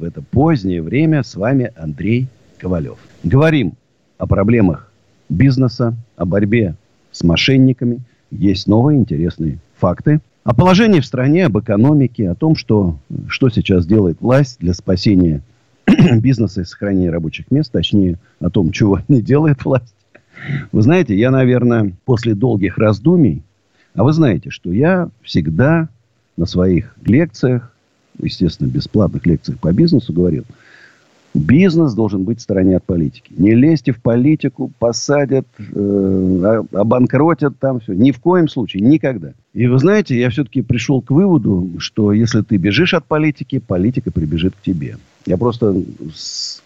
в это позднее время с вами Андрей Ковалев. Говорим о проблемах бизнеса, о борьбе с мошенниками. Есть новые интересные факты. О положении в стране, об экономике, о том, что, что сейчас делает власть для спасения бизнеса и сохранения рабочих мест, точнее, о том, чего не делает власть. Вы знаете, я, наверное, после долгих раздумий, а вы знаете, что я всегда на своих лекциях, естественно, бесплатных лекциях по бизнесу говорил, бизнес должен быть в стороне от политики. Не лезьте в политику, посадят, э, обанкротят там все. Ни в коем случае, никогда. И вы знаете, я все-таки пришел к выводу, что если ты бежишь от политики, политика прибежит к тебе. Я просто с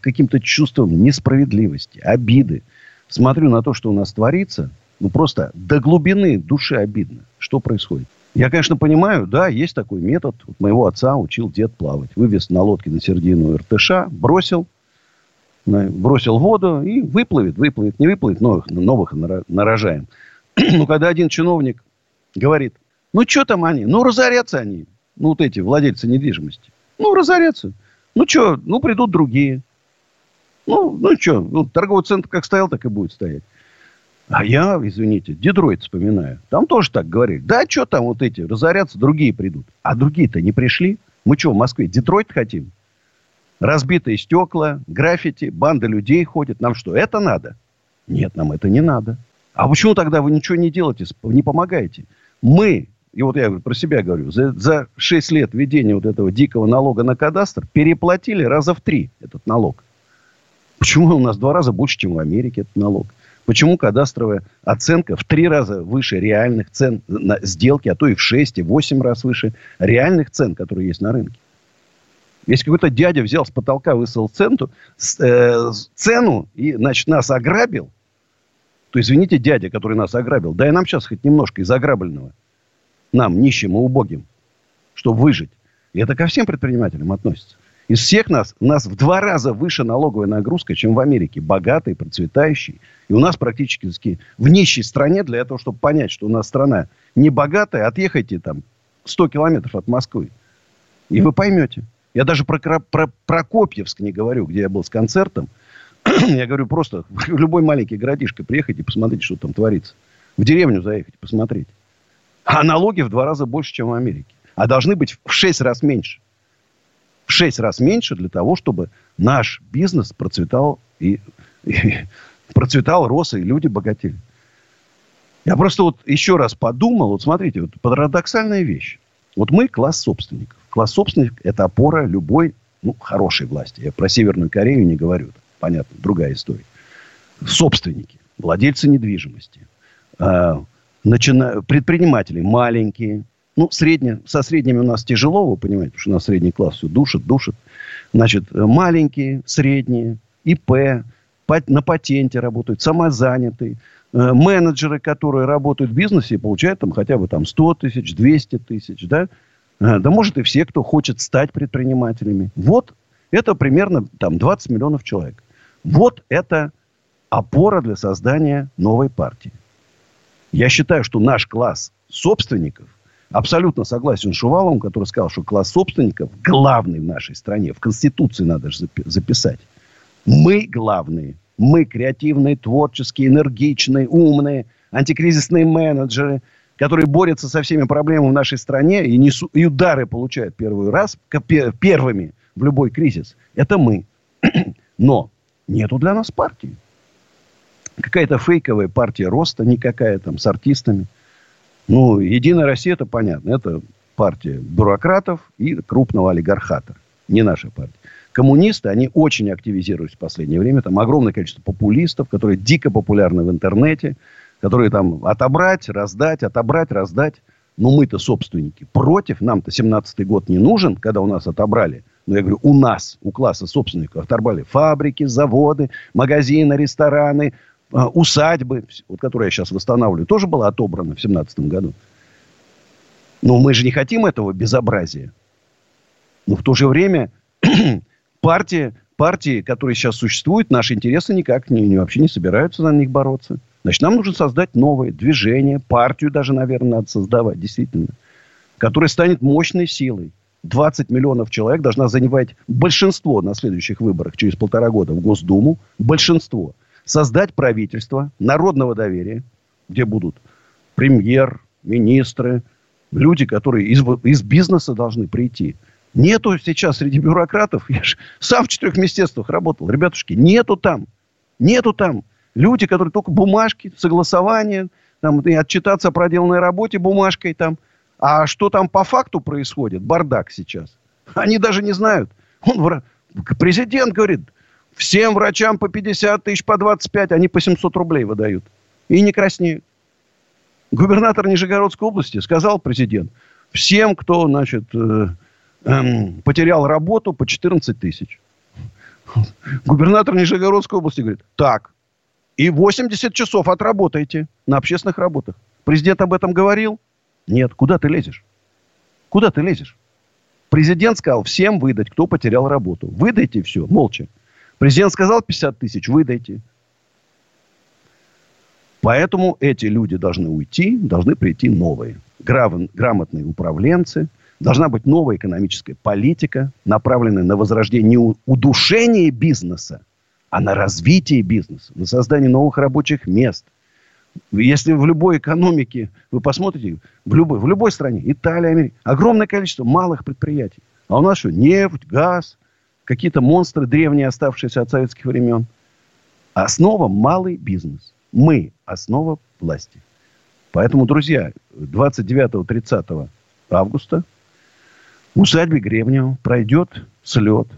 каким-то чувством несправедливости, обиды смотрю на то, что у нас творится, ну просто до глубины души обидно, что происходит. Я, конечно, понимаю, да, есть такой метод. Вот моего отца учил дед плавать. Вывез на лодке на середину РТШ, бросил, бросил воду и выплывет, выплывет, не выплывет, новых, новых нарожаем. Но когда один чиновник говорит, ну, что там они? Ну, разорятся они. Ну, вот эти владельцы недвижимости. Ну, разорятся. Ну, что? Ну, придут другие. Ну, ну, что? Ну, торговый центр как стоял, так и будет стоять. А я, извините, Детройт вспоминаю. Там тоже так говорили. Да, что там вот эти разорятся, другие придут. А другие-то не пришли. Мы что, в Москве Детройт хотим? Разбитые стекла, граффити, банда людей ходит. Нам что, это надо? Нет, нам это не надо. А почему тогда вы ничего не делаете, не помогаете? Мы, и вот я про себя говорю, за, за 6 лет введения вот этого дикого налога на кадастр переплатили раза в три этот налог. Почему у нас в два раза больше, чем в Америке этот налог? Почему кадастровая оценка в три раза выше реальных цен на сделки, а то и в шесть, и восемь раз выше реальных цен, которые есть на рынке? Если какой-то дядя взял с потолка, высыл центу, э, цену и, значит, нас ограбил, то, извините, дядя, который нас ограбил, дай нам сейчас хоть немножко из ограбленного. Нам, нищим и убогим, чтобы выжить. И это ко всем предпринимателям относится. Из всех нас, нас в два раза выше налоговая нагрузка, чем в Америке. Богатый, процветающий. И у нас практически в нищей стране, для того, чтобы понять, что у нас страна не богатая, отъехайте там 100 километров от Москвы. И вы поймете. Я даже про, про Прокопьевск не говорю, где я был с концертом. я говорю просто, в любой маленький городишко приехайте, посмотрите, что там творится. В деревню заехать, посмотреть. А налоги в два раза больше, чем в Америке. А должны быть в шесть раз меньше в 6 раз меньше для того, чтобы наш бизнес процветал и, и процветал, рос, и люди богатели. Я просто вот еще раз подумал, вот смотрите, вот парадоксальная вещь. Вот мы класс собственников. Класс собственников – это опора любой, ну, хорошей власти. Я про Северную Корею не говорю. Понятно, другая история. Собственники, владельцы недвижимости, э, начина... предприниматели маленькие, ну, средне, со средними у нас тяжело, вы понимаете, потому что у нас средний класс все душит, душит. Значит, э, маленькие, средние, ИП, на патенте работают, самозанятые, э, менеджеры, которые работают в бизнесе и получают там хотя бы там 100 тысяч, 200 тысяч, да, э, да может и все, кто хочет стать предпринимателями. Вот это примерно там 20 миллионов человек. Вот это опора для создания новой партии. Я считаю, что наш класс собственников абсолютно согласен с Шуваловым, который сказал, что класс собственников главный в нашей стране. В Конституции надо же записать. Мы главные. Мы креативные, творческие, энергичные, умные, антикризисные менеджеры, которые борются со всеми проблемами в нашей стране и, несу, и удары получают первый раз, первыми в любой кризис. Это мы. Но нету для нас партии. Какая-то фейковая партия роста, никакая там с артистами – ну, Единая Россия, это понятно. Это партия бюрократов и крупного олигархата. Не наша партия. Коммунисты, они очень активизируются в последнее время. Там огромное количество популистов, которые дико популярны в интернете, которые там отобрать, раздать, отобрать, раздать. Но мы-то собственники. Против нам-то 17-й год не нужен, когда у нас отобрали но я говорю, у нас, у класса собственников оторвали фабрики, заводы, магазины, рестораны, усадьбы, вот, которые я сейчас восстанавливаю, тоже была отобрана в 2017 году. Но мы же не хотим этого безобразия. Но в то же время партия, партии, которые сейчас существуют, наши интересы никак не, не, вообще не собираются на них бороться. Значит, нам нужно создать новое движение, партию даже, наверное, надо создавать, действительно, которая станет мощной силой. 20 миллионов человек должна занимать большинство на следующих выборах через полтора года в Госдуму. Большинство. Создать правительство народного доверия, где будут премьер, министры, люди, которые из, из бизнеса должны прийти. Нету сейчас среди бюрократов, я же сам в четырех министерствах работал, ребятушки, нету там, нету там люди, которые только бумажки, согласование, там, и отчитаться о проделанной работе бумажкой там. А что там по факту происходит, бардак сейчас, они даже не знают. Он, президент говорит, всем врачам по 50 тысяч, по 25, они по 700 рублей выдают. И не краснеют. Губернатор Нижегородской области сказал президент, всем, кто, значит, э, э, потерял работу, по 14 тысяч. Губернатор Нижегородской области говорит, так, и 80 часов отработайте на общественных работах. Президент об этом говорил? Нет. Куда ты лезешь? Куда ты лезешь? Президент сказал всем выдать, кто потерял работу. Выдайте все, молча. Президент сказал 50 тысяч, выдайте. Поэтому эти люди должны уйти, должны прийти новые. Грамотные управленцы. Должна быть новая экономическая политика, направленная на возрождение не удушение бизнеса, а на развитие бизнеса, на создание новых рабочих мест. Если в любой экономике, вы посмотрите, в любой, в любой стране, Италия, Америка, огромное количество малых предприятий. А у нас что? Нефть, газ, какие-то монстры древние, оставшиеся от советских времен. Основа – малый бизнес. Мы – основа власти. Поэтому, друзья, 29-30 августа в усадьбе Гребнева пройдет слет.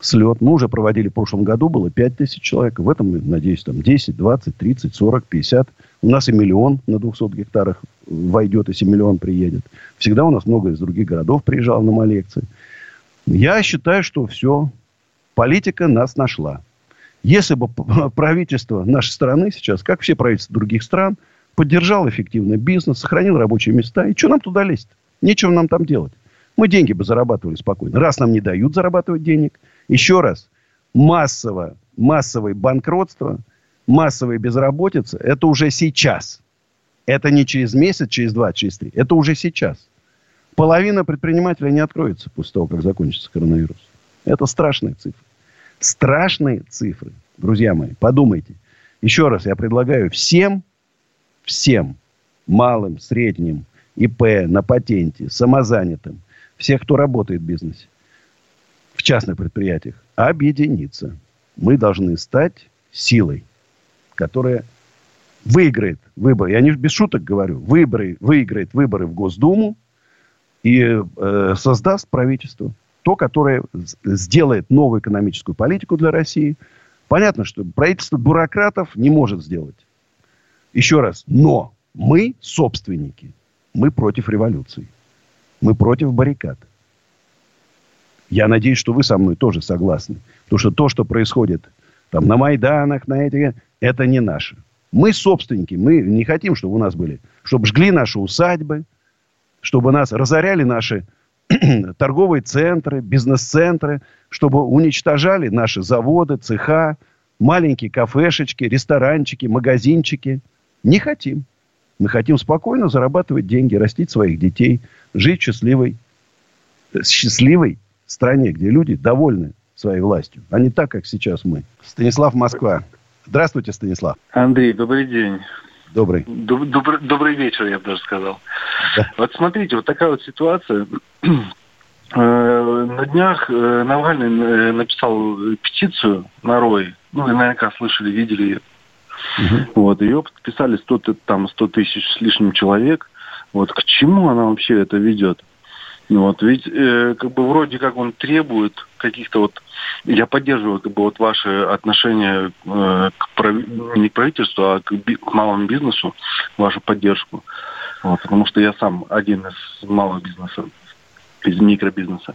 Слет. Мы уже проводили в прошлом году, было 5 тысяч человек. В этом, надеюсь, там 10, 20, 30, 40, 50. У нас и миллион на 200 гектарах войдет, если миллион приедет. Всегда у нас много из других городов приезжало на мои лекции. Я считаю, что все. Политика нас нашла. Если бы правительство нашей страны сейчас, как все правительства других стран, поддержало эффективный бизнес, сохранил рабочие места, и что нам туда лезть? Нечего нам там делать. Мы деньги бы зарабатывали спокойно. Раз нам не дают зарабатывать денег, еще раз, массово, массовое банкротство, массовая безработица, это уже сейчас. Это не через месяц, через два, через три. Это уже сейчас. Половина предпринимателей не откроется после того, как закончится коронавирус. Это страшные цифры. Страшные цифры. Друзья мои, подумайте. Еще раз я предлагаю всем, всем малым, средним, ИП, на патенте, самозанятым, всех, кто работает в бизнесе, в частных предприятиях, объединиться. Мы должны стать силой, которая выиграет выборы. Я не без шуток говорю. Выборы, выиграет выборы в Госдуму и э, создаст правительство. То, которое сделает новую экономическую политику для России. Понятно, что правительство бюрократов не может сделать. Еще раз. Но мы собственники. Мы против революции. Мы против баррикад. Я надеюсь, что вы со мной тоже согласны. Потому что то, что происходит там на Майданах, на этих, это не наше. Мы собственники. Мы не хотим, чтобы у нас были, чтобы жгли наши усадьбы, чтобы нас разоряли наши торговые центры, бизнес-центры, чтобы уничтожали наши заводы, цеха, маленькие кафешечки, ресторанчики, магазинчики. Не хотим. Мы хотим спокойно зарабатывать деньги, растить своих детей, жить в счастливой, счастливой стране, где люди довольны своей властью, а не так, как сейчас мы. Станислав Москва. Здравствуйте, Станислав. Андрей, добрый день. Добрый. Добрый, добрый вечер, я бы даже сказал. Да. Вот смотрите, вот такая вот ситуация. Э, на днях э, Навальный э, написал петицию на Рой. Ну, вы наверняка слышали, видели ее. Угу. Вот, ее подписали 100, там, 100 тысяч с лишним человек. Вот к чему она вообще это ведет? Вот, ведь э, как бы вроде как он требует каких-то вот, я поддерживаю как бы вот ваши отношения э, к прав... не к правительству, а к, би... к малому бизнесу, вашу поддержку, вот, потому что я сам один из малого бизнеса. из микробизнеса.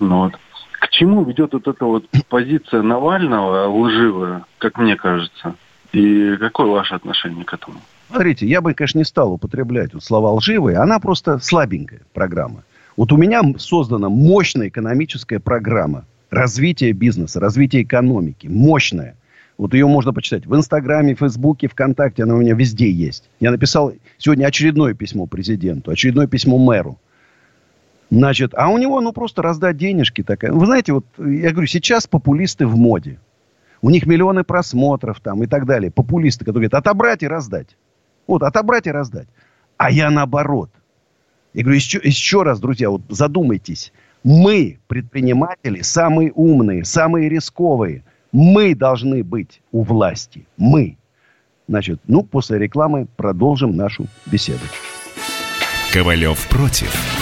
Ну, вот. К чему ведет вот эта вот позиция Навального лживая, как мне кажется? И какое ваше отношение к этому? Смотрите, я бы, конечно, не стал употреблять вот слова лживые. Она просто слабенькая программа. Вот у меня создана мощная экономическая программа развития бизнеса, развития экономики. Мощная. Вот ее можно почитать в Инстаграме, Фейсбуке, ВКонтакте. Она у меня везде есть. Я написал сегодня очередное письмо президенту, очередное письмо мэру. Значит, а у него, ну, просто раздать денежки такая. Вы знаете, вот я говорю, сейчас популисты в моде. У них миллионы просмотров там и так далее. Популисты, которые говорят, отобрать и раздать. Вот, отобрать и раздать. А я наоборот. Я говорю, еще, еще раз, друзья, вот задумайтесь. Мы, предприниматели, самые умные, самые рисковые. Мы должны быть у власти. Мы. Значит, ну, после рекламы продолжим нашу беседу. Ковалев против.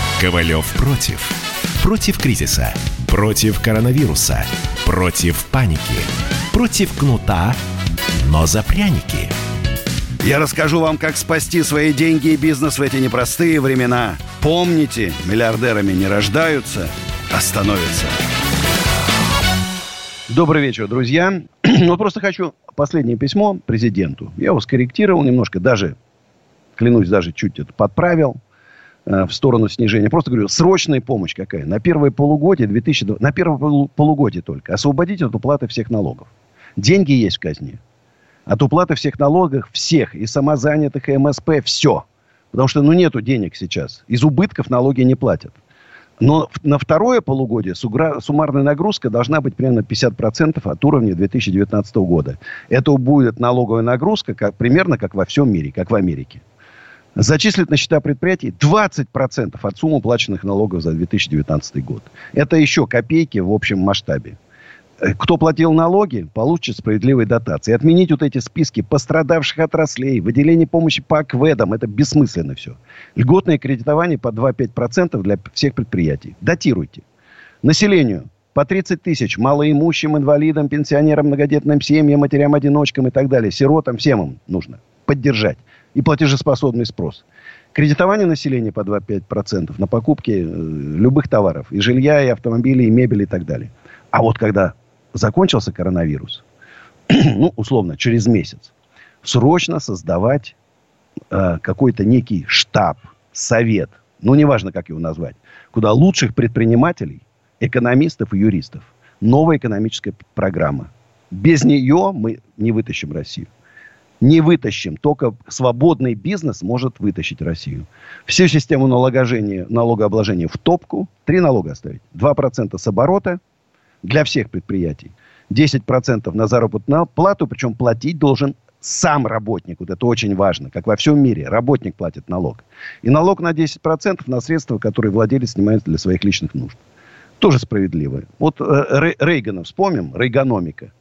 «Ковалев против». Против кризиса. Против коронавируса. Против паники. Против кнута, но за пряники. Я расскажу вам, как спасти свои деньги и бизнес в эти непростые времена. Помните, миллиардерами не рождаются, а становятся. Добрый вечер, друзья. Вот просто хочу последнее письмо президенту. Я его скорректировал немножко, даже, клянусь, даже чуть это подправил в сторону снижения. Просто говорю, срочная помощь какая. На первое полугодие 2020, на первое полугодие только. Освободить от уплаты всех налогов. Деньги есть в казне. От уплаты всех налогов, всех, и самозанятых, и МСП, все. Потому что, ну, нету денег сейчас. Из убытков налоги не платят. Но на второе полугодие суммарная нагрузка должна быть примерно 50% от уровня 2019 года. Это будет налоговая нагрузка как, примерно как во всем мире, как в Америке. Зачислить на счета предприятий 20% от суммы уплаченных налогов за 2019 год. Это еще копейки в общем масштабе. Э, кто платил налоги, получит справедливые дотации. Отменить вот эти списки пострадавших отраслей, выделение помощи по акведам, это бессмысленно все. Льготное кредитование по 2-5% для всех предприятий. Датируйте. Населению по 30 тысяч малоимущим, инвалидам, пенсионерам, многодетным семьям, матерям-одиночкам и так далее, сиротам, всем им нужно поддержать. И платежеспособный спрос. Кредитование населения по 2-5% на покупки э, любых товаров. И жилья, и автомобилей, и мебели, и так далее. А вот когда закончился коронавирус, ну, условно, через месяц, срочно создавать э, какой-то некий штаб, совет, ну, неважно, как его назвать, куда лучших предпринимателей, экономистов и юристов. Новая экономическая программа. Без нее мы не вытащим Россию. Не вытащим. Только свободный бизнес может вытащить Россию. Всю систему налогообложения, налогообложения в топку. Три налога оставить. 2% с оборота – для всех предприятий. 10% на заработную плату, причем платить должен сам работник. Вот это очень важно. Как во всем мире. Работник платит налог. И налог на 10% на средства, которые владелец снимает для своих личных нужд. Тоже справедливо. Вот э, Рейгана вспомним. Рейгономика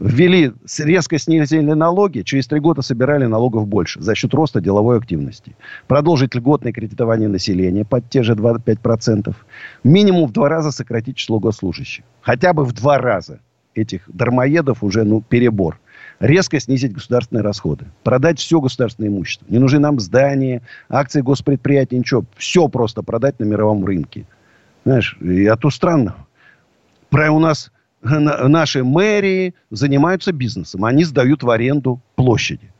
ввели, резко снизили налоги, через три года собирали налогов больше за счет роста деловой активности. Продолжить льготное кредитование населения под те же 25%. Минимум в два раза сократить число госслужащих. Хотя бы в два раза. Этих дармоедов уже ну, перебор. Резко снизить государственные расходы. Продать все государственное имущество. Не нужны нам здания, акции госпредприятий, ничего. Все просто продать на мировом рынке. Знаешь, а то странно. Про у нас наши мэрии занимаются бизнесом. Они сдают в аренду площади.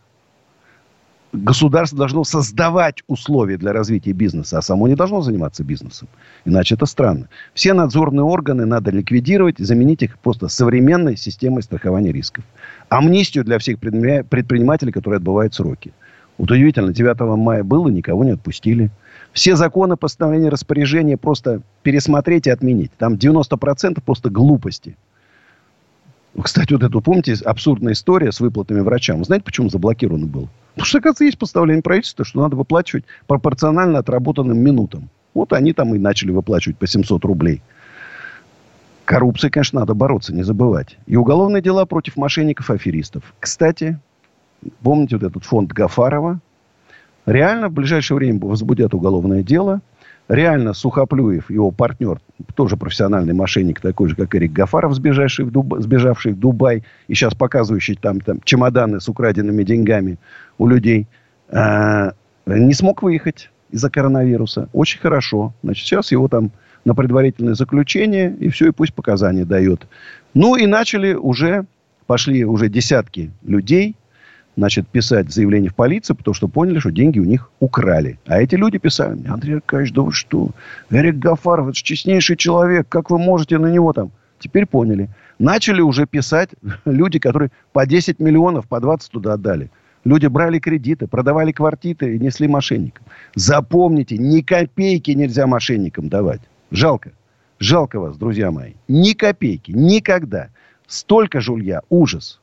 Государство должно создавать условия для развития бизнеса, а само не должно заниматься бизнесом. Иначе это странно. Все надзорные органы надо ликвидировать и заменить их просто современной системой страхования рисков. Амнистию для всех предпринимателей, которые отбывают сроки. Вот удивительно, 9 мая было, никого не отпустили. Все законы, постановления, распоряжения просто пересмотреть и отменить. Там 90% просто глупости. Кстати, вот эту, помните, абсурдная история с выплатами врачам. Вы знаете, почему заблокировано было? Потому что, оказывается, есть постановление правительства, что надо выплачивать пропорционально отработанным минутам. Вот они там и начали выплачивать по 700 рублей. Коррупцией, конечно, надо бороться, не забывать. И уголовные дела против мошенников-аферистов. Кстати, помните вот этот фонд Гафарова? Реально в ближайшее время возбудят уголовное дело. Реально Сухоплюев, его партнер, тоже профессиональный мошенник, такой же, как Эрик Гафаров, сбежавший в, Дуб... сбежавший в Дубай, и сейчас показывающий там, там чемоданы с украденными деньгами у людей, а, не смог выехать из-за коронавируса. Очень хорошо. Значит, сейчас его там на предварительное заключение, и все, и пусть показания дает. Ну, и начали уже, пошли уже десятки людей, значит, писать заявление в полицию, потому что поняли, что деньги у них украли. А эти люди писали, Андрей Аркадьевич, да вы что? Эрик Гафаров, это честнейший человек, как вы можете на него там? Теперь поняли. Начали уже писать люди, которые по 10 миллионов, по 20 туда отдали. Люди брали кредиты, продавали квартиры и несли мошенникам. Запомните, ни копейки нельзя мошенникам давать. Жалко. Жалко вас, друзья мои. Ни копейки. Никогда. Столько жулья. Ужас.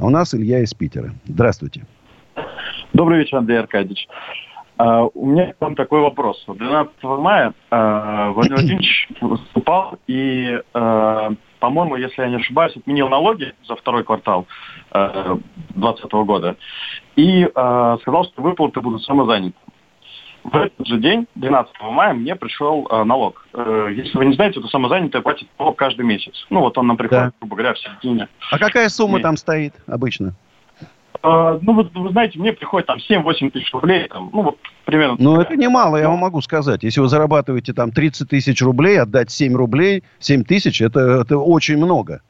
А у нас Илья из Питера. Здравствуйте. Добрый вечер, Андрей Аркадьевич. Uh, у меня к вам такой вопрос. 12 мая uh, Владимир Владимирович выступал и, по-моему, если я не ошибаюсь, отменил налоги за второй квартал 2020 года и сказал, что выплаты будут самозанятым в этот же день, 12 мая, мне пришел э, налог. Э, если вы не знаете, то самозанятый платит налог каждый месяц. Ну, вот он нам приходит, да. грубо говоря, в середине. А какая сумма и... там стоит обычно? Э, ну, вы, вы знаете, мне приходит там 7-8 тысяч рублей, там, ну, вот примерно. Ну, это немало, я вам могу сказать. Если вы зарабатываете там 30 тысяч рублей, отдать 7 рублей, 7 тысяч, это, это очень много.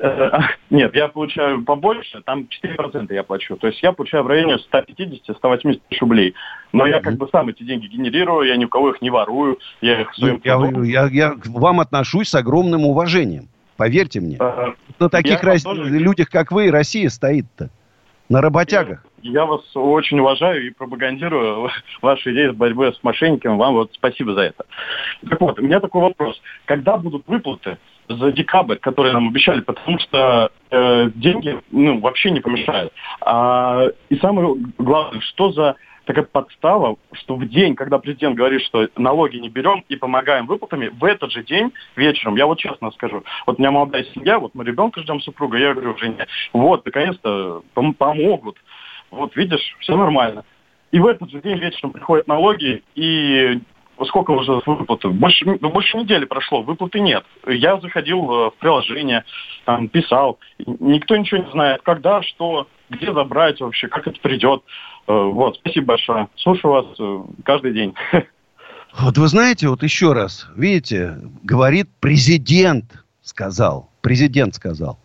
Э, нет, я получаю побольше, там 4% я плачу. То есть я получаю в районе 150-180 тысяч рублей. Но я как бы сам эти деньги генерирую, я ни у кого их не ворую, я их своим... Я, я, я к вам отношусь с огромным уважением. Поверьте мне. А, На таких рас... тоже... людях, как вы, Россия стоит-то. На работягах. Я, я вас очень уважаю и пропагандирую ваши идеи с борьбой с мошенниками. Вам вот спасибо за это. Так вот, у меня такой вопрос. Когда будут выплаты за декабрь, которые нам обещали, потому что э, деньги ну, вообще не помешают. А, и самое главное, что за такая подстава, что в день, когда президент говорит, что налоги не берем и помогаем выплатами, в этот же день вечером, я вот честно скажу, вот у меня молодая семья, вот мы ребенка ждем супруга, я говорю жене, вот, наконец-то пом- помогут, вот видишь, все нормально. И в этот же день вечером приходят налоги, и сколько уже выплаты? Больше, ну, больше недели прошло, выплаты нет. Я заходил э, в приложение, там, писал. Никто ничего не знает, когда, что, где забрать вообще, как это придет. Э, вот, спасибо большое. Слушаю вас э, каждый день. Вот вы знаете, вот еще раз, видите, говорит президент, сказал, президент сказал.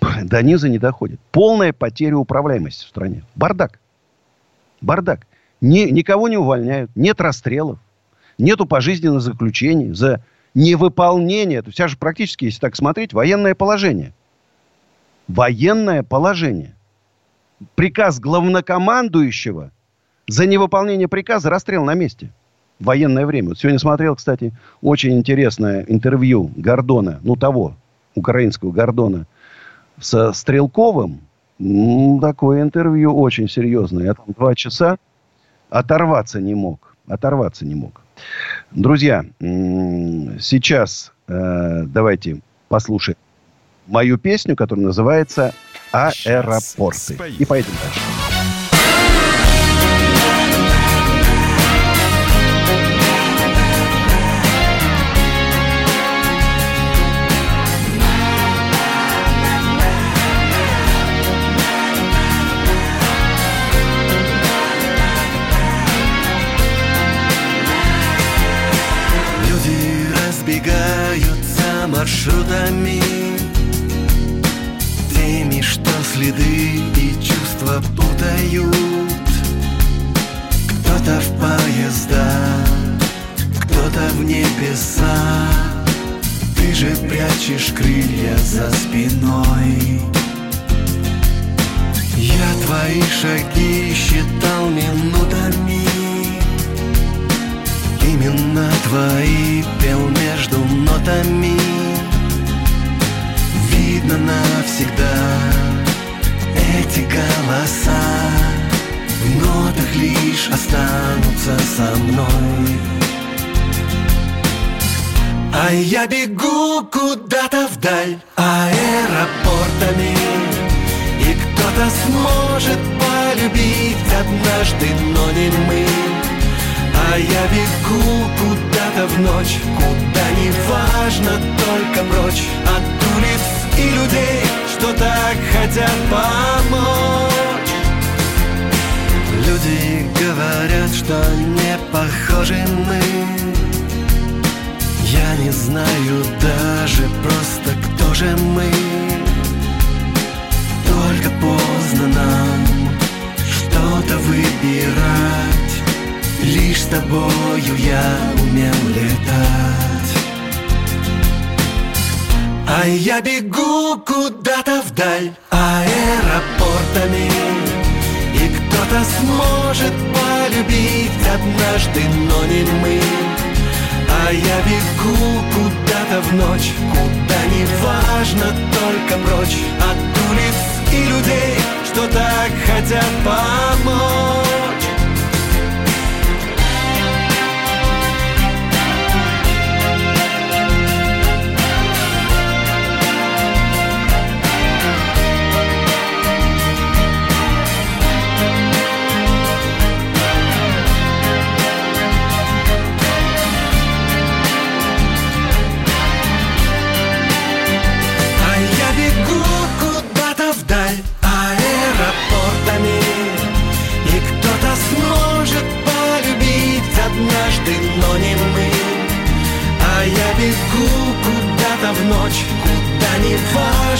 До низа не доходит. Полная потеря управляемости в стране. Бардак. Бардак. Ни, никого не увольняют, нет расстрелов. Нету пожизненного заключения за невыполнение. Это вся же практически, если так смотреть, военное положение. Военное положение. Приказ главнокомандующего за невыполнение приказа расстрел на месте. В военное время. Вот сегодня смотрел, кстати, очень интересное интервью Гордона, ну того, украинского Гордона, со Стрелковым. Ну, такое интервью очень серьезное. Я там два часа оторваться не мог. Оторваться не мог. Друзья, сейчас э, давайте послушаем мою песню, которая называется «Аэропорты». И поедем дальше. Маршрутами. Теми, что следы и чувства путают. Кто-то в поезда, кто-то в небеса Ты же прячешь крылья за спиной. Я твои шаги считал минутами. Именно твои пел между нотами Видно навсегда. Эти голоса В нотах лишь останутся со мной. А я бегу куда-то вдаль аэропортами И кто-то сможет полюбить однажды, но не мы. А я бегу куда-то в ночь Куда не важно, только прочь От и людей, что так хотят помочь. Люди говорят, что не похожи мы. Я не знаю даже просто, кто же мы. Только поздно нам что-то выбирать. Лишь с тобою я умел летать А я бегу куда-то вдаль аэропортами. И кто-то сможет полюбить однажды, но не мы. А я бегу куда-то в ночь Куда не важно, только прочь. От улиц и людей, что так хотят помочь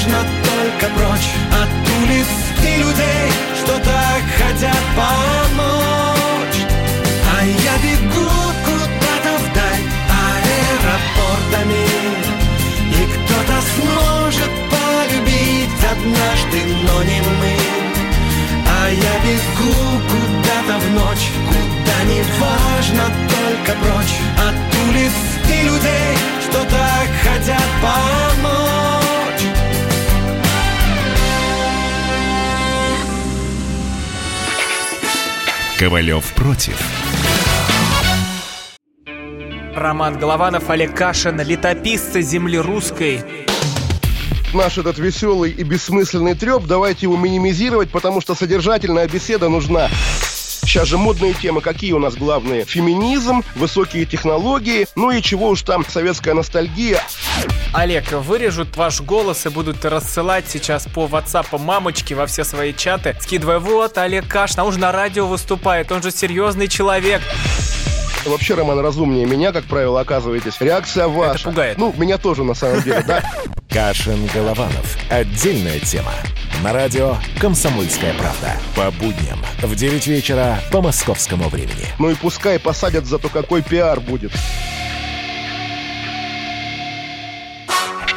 важно, только прочь От улиц и людей, что так хотят помочь. А я бегу куда-то вдаль аэропортами и кто-то сможет полюбить однажды, но не мы. А я бегу куда-то в ночь Куда не важно, только прочь От улиц и людей, что так хотят помочь Ковалев против. Роман Голованов, Олег Кашин, летописцы земли русской. Наш этот веселый и бессмысленный треп, давайте его минимизировать, потому что содержательная беседа нужна. Сейчас же модные темы, какие у нас главные? Феминизм, высокие технологии, ну и чего уж там, советская ностальгия. Олег, вырежут ваш голос и будут рассылать сейчас по WhatsApp мамочки во все свои чаты, скидывая, вот, Олег Кашин, а он же на радио выступает, он же серьезный человек. Вообще, Роман, разумнее меня, как правило, оказываетесь. Реакция ваша. Это пугает. Ну, меня тоже, на самом деле, да. Кашин Голованов. Отдельная тема. На радио «Комсомольская правда». По будням в 9 вечера по московскому времени. Ну и пускай посадят, зато какой пиар будет.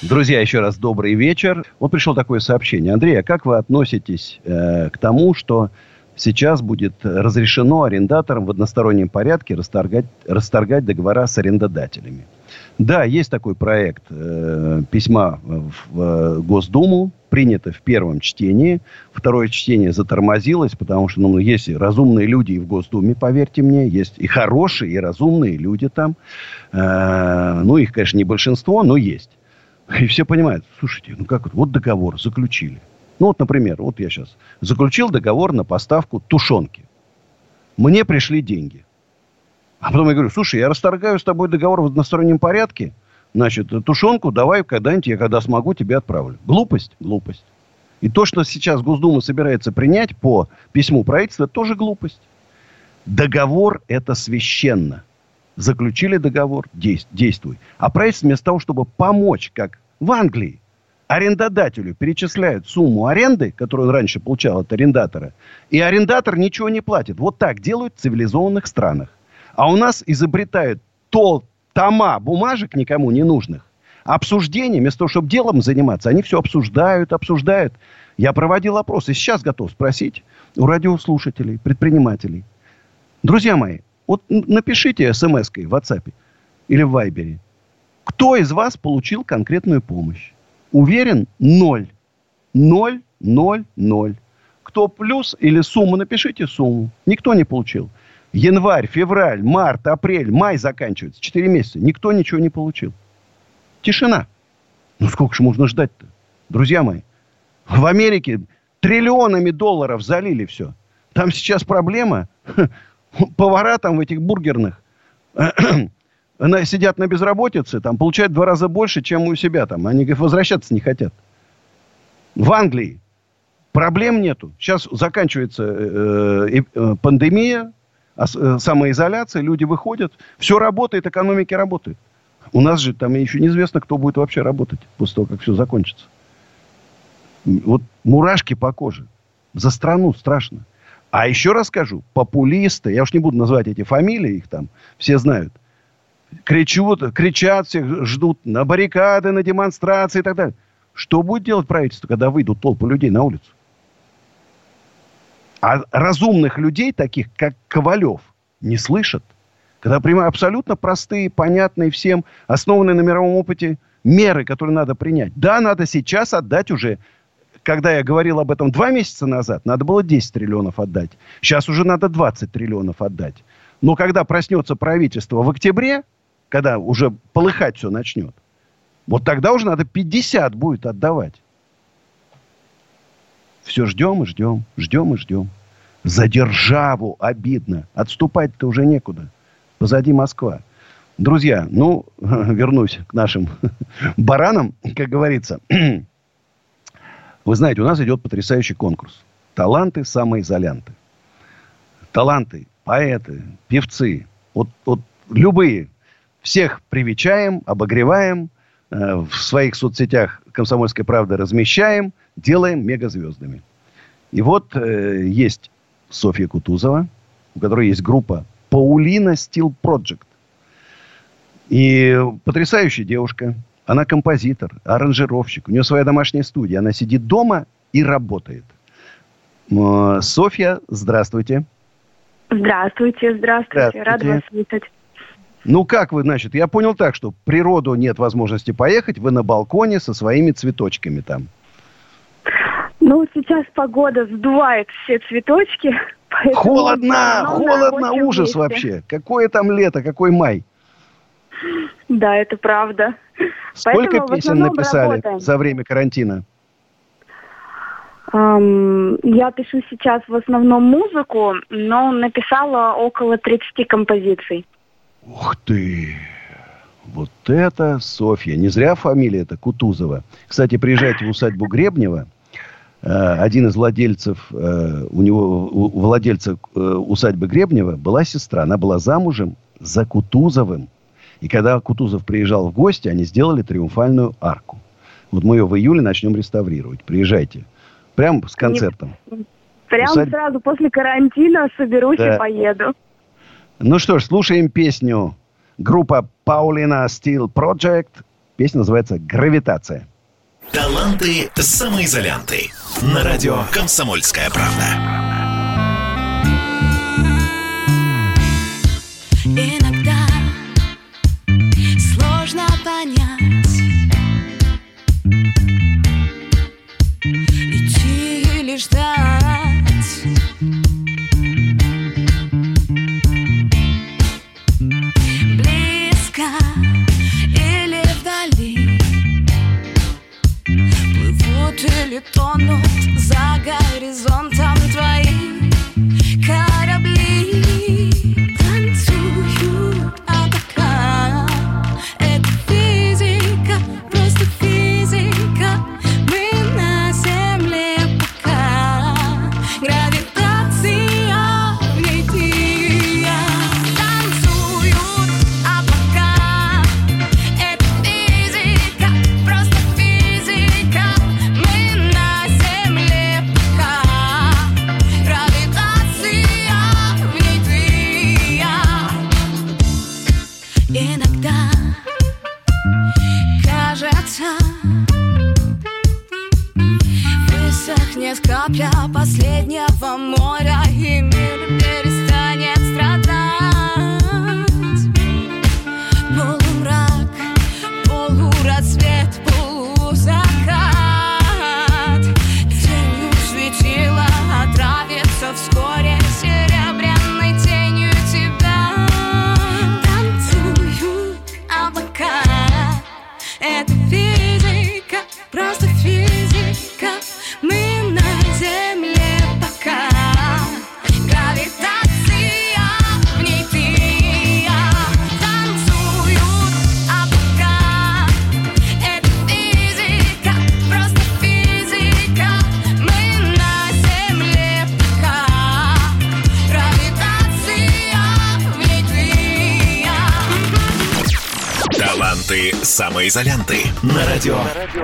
Друзья, еще раз добрый вечер. Вот пришло такое сообщение. Андрей, а как вы относитесь э, к тому, что сейчас будет разрешено арендаторам в одностороннем порядке расторгать, расторгать договора с арендодателями? Да, есть такой проект э, письма в, в Госдуму, принято в первом чтении. Второе чтение затормозилось, потому что ну, есть разумные люди и в Госдуме, поверьте мне. Есть и хорошие, и разумные люди там. Э, ну, их, конечно, не большинство, но есть. И все понимают, слушайте, ну как вот, вот договор заключили. Ну вот, например, вот я сейчас заключил договор на поставку тушенки. Мне пришли деньги. А потом я говорю, слушай, я расторгаю с тобой договор в одностороннем порядке. Значит, тушенку давай когда-нибудь, я когда смогу, тебе отправлю. Глупость? Глупость. И то, что сейчас Госдума собирается принять по письму правительства, тоже глупость. Договор – это священно. Заключили договор, действуй. А правительство вместо того, чтобы помочь, как в Англии, арендодателю перечисляют сумму аренды, которую он раньше получал от арендатора, и арендатор ничего не платит. Вот так делают в цивилизованных странах. А у нас изобретают то, тома бумажек никому не нужных. обсуждение, вместо того, чтобы делом заниматься, они все обсуждают, обсуждают. Я проводил опрос и сейчас готов спросить у радиослушателей, предпринимателей. Друзья мои, вот напишите смс-кой в WhatsApp или в Вайбере. Кто из вас получил конкретную помощь? Уверен? Ноль. Ноль, ноль, ноль. Кто плюс или сумму, напишите сумму. Никто не получил. Январь, февраль, март, апрель, май заканчивается. Четыре месяца. Никто ничего не получил. Тишина. Ну, сколько же можно ждать-то? Друзья мои, в Америке триллионами долларов залили все. Там сейчас проблема. Повара там в этих бургерных сидят на безработице, там получают в два раза больше, чем у себя там. Они говорят, возвращаться не хотят. В Англии проблем нету. Сейчас заканчивается э, э, пандемия, э, самоизоляция, люди выходят, все работает, экономики работают. У нас же там еще неизвестно, кто будет вообще работать после того, как все закончится. Вот мурашки по коже. За страну страшно. А еще раз скажу, популисты, я уж не буду называть эти фамилии, их там все знают, кричут, кричат всех, ждут на баррикады, на демонстрации и так далее. Что будет делать правительство, когда выйдут толпы людей на улицу? А разумных людей, таких как Ковалев, не слышат. Когда принимают абсолютно простые, понятные всем, основанные на мировом опыте меры, которые надо принять. Да, надо сейчас отдать уже когда я говорил об этом два месяца назад, надо было 10 триллионов отдать. Сейчас уже надо 20 триллионов отдать. Но когда проснется правительство в октябре, когда уже полыхать все начнет, вот тогда уже надо 50 будет отдавать. Все ждем и ждем, ждем и ждем. За державу обидно. Отступать-то уже некуда. Позади Москва. Друзья, ну, вернусь к нашим баранам, как говорится. Вы знаете, у нас идет потрясающий конкурс. Таланты самоизолянты. Таланты, поэты, певцы. Вот, вот любые. Всех привечаем, обогреваем. Э, в своих соцсетях «Комсомольской правды» размещаем. Делаем мегазвездами. И вот э, есть Софья Кутузова, у которой есть группа Паулина Steel Project. И потрясающая девушка, она композитор, аранжировщик. У нее своя домашняя студия. Она сидит дома и работает. Софья, здравствуйте. Здравствуйте, здравствуйте. здравствуйте. Рада вас слышать. Ну, как вы, значит, я понял так, что природу нет возможности поехать, вы на балконе со своими цветочками там. Ну, сейчас погода сдувает все цветочки. Холодно, холодно, ужас месте. вообще. Какое там лето, какой май. Да, это правда. Сколько Поэтому песен написали работаем. за время карантина? Um, я пишу сейчас в основном музыку, но написала около 30 композиций. Ух ты! Вот это Софья. Не зря фамилия это Кутузова. Кстати, приезжайте в усадьбу Гребнева. Э, один из владельцев, э, у него, у владельца э, усадьбы Гребнева была сестра. Она была замужем за Кутузовым. И когда Кутузов приезжал в гости, они сделали триумфальную арку. Вот мы ее в июле начнем реставрировать. Приезжайте. Прям с концертом. Прям Усадь... сразу после карантина соберусь да. и поеду. Ну что ж, слушаем песню группа Paulina Steel Project. Песня называется «Гравитация». Таланты самоизолянты. На радио «Комсомольская правда». тонут за горизонт.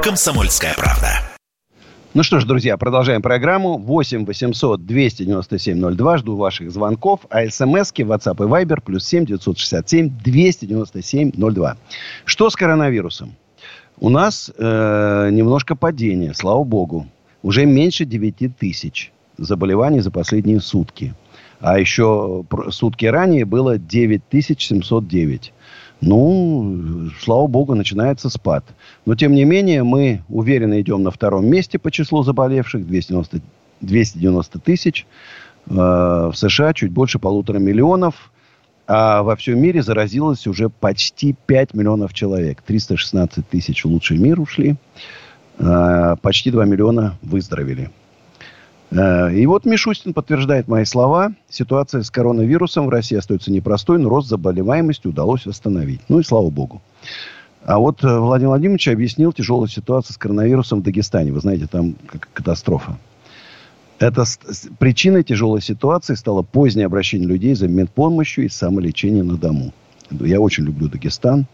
«Комсомольская правда». Ну что ж, друзья, продолжаем программу. 8 800 297 02. Жду ваших звонков. А смски WhatsApp и Viber плюс 7 967 297 02. Что с коронавирусом? У нас э, немножко падение, слава богу. Уже меньше 9 тысяч заболеваний за последние сутки. А еще сутки ранее было 9709. Ну, слава богу, начинается спад. Но, тем не менее, мы уверенно идем на втором месте по числу заболевших. 290, 290 тысяч. Э, в США чуть больше полутора миллионов. А во всем мире заразилось уже почти 5 миллионов человек. 316 тысяч в лучший мир ушли. Э, почти 2 миллиона выздоровели. Э, И вот Мишустин подтверждает мои слова. Ситуация с коронавирусом в России остается непростой, но рост заболеваемости удалось восстановить. Ну и слава богу. А вот э, Владимир Владимирович объяснил тяжелую ситуацию с коронавирусом в Дагестане. Вы знаете, там катастрофа. Это причиной тяжелой ситуации стало позднее обращение людей за медпомощью и самолечение на дому. Я очень люблю Дагестан.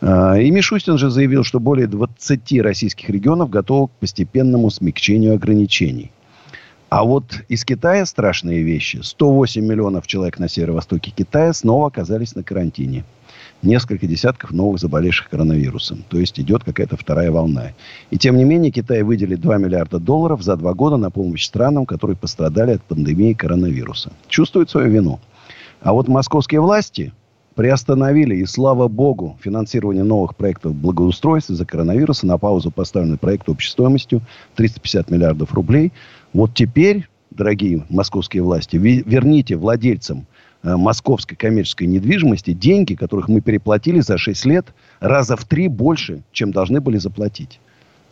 А, И Мишустин же заявил, что более 20 российских регионов готовы к постепенному смягчению ограничений. А вот из Китая страшные вещи. 108 миллионов человек на северо-востоке Китая снова оказались на карантине. Несколько десятков новых заболевших коронавирусом. То есть идет какая-то вторая волна. И тем не менее Китай выделит 2 миллиарда долларов за два года на помощь странам, которые пострадали от пандемии коронавируса. Чувствуют свою вину. А вот московские власти приостановили, и слава богу, финансирование новых проектов благоустройства из-за коронавируса. На паузу поставлены проекты общей стоимостью 350 миллиардов рублей. Вот теперь, дорогие московские власти, верните владельцам э, московской коммерческой недвижимости деньги, которых мы переплатили за 6 лет раза в три больше, чем должны были заплатить.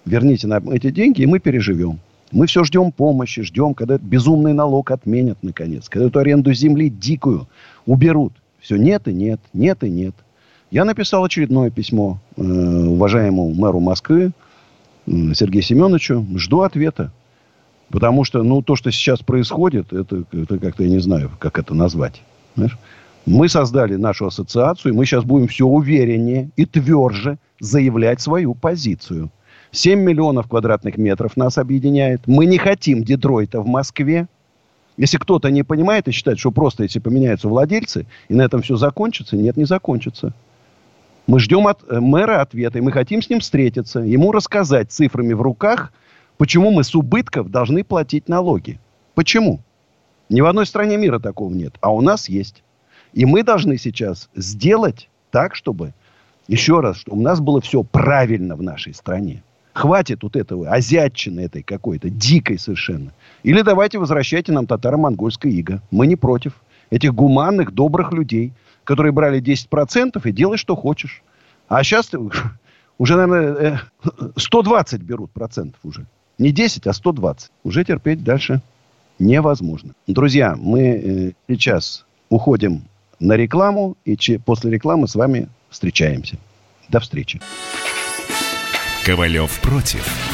Верните нам эти деньги, и мы переживем. Мы все ждем помощи, ждем, когда этот безумный налог отменят, наконец. Когда эту аренду земли дикую уберут. Все нет и нет, нет и нет. Я написал очередное письмо э, уважаемому мэру Москвы э, Сергею Семеновичу. Жду ответа. Потому что, ну, то, что сейчас происходит, это, это как-то, я не знаю, как это назвать. Знаешь? Мы создали нашу ассоциацию, и мы сейчас будем все увереннее и тверже заявлять свою позицию. 7 миллионов квадратных метров нас объединяет. Мы не хотим Детройта в Москве. Если кто-то не понимает и считает, что просто если поменяются владельцы, и на этом все закончится, нет, не закончится. Мы ждем от э, мэра ответа, и мы хотим с ним встретиться, ему рассказать цифрами в руках, почему мы с убытков должны платить налоги. Почему? Ни в одной стране мира такого нет, а у нас есть. И мы должны сейчас сделать так, чтобы, еще раз, чтобы у нас было все правильно в нашей стране. Хватит вот этого азиатчины этой какой-то, дикой совершенно. Или давайте возвращайте нам татаро-монгольское иго. Мы не против. Этих гуманных, добрых людей, которые брали 10% и делай, что хочешь. А сейчас уже, наверное, э, 120 берут процентов уже. Не 10, а 120. Уже терпеть дальше невозможно. Друзья, мы э, сейчас уходим на рекламу, и после рекламы с вами встречаемся. До встречи. Ковалев против.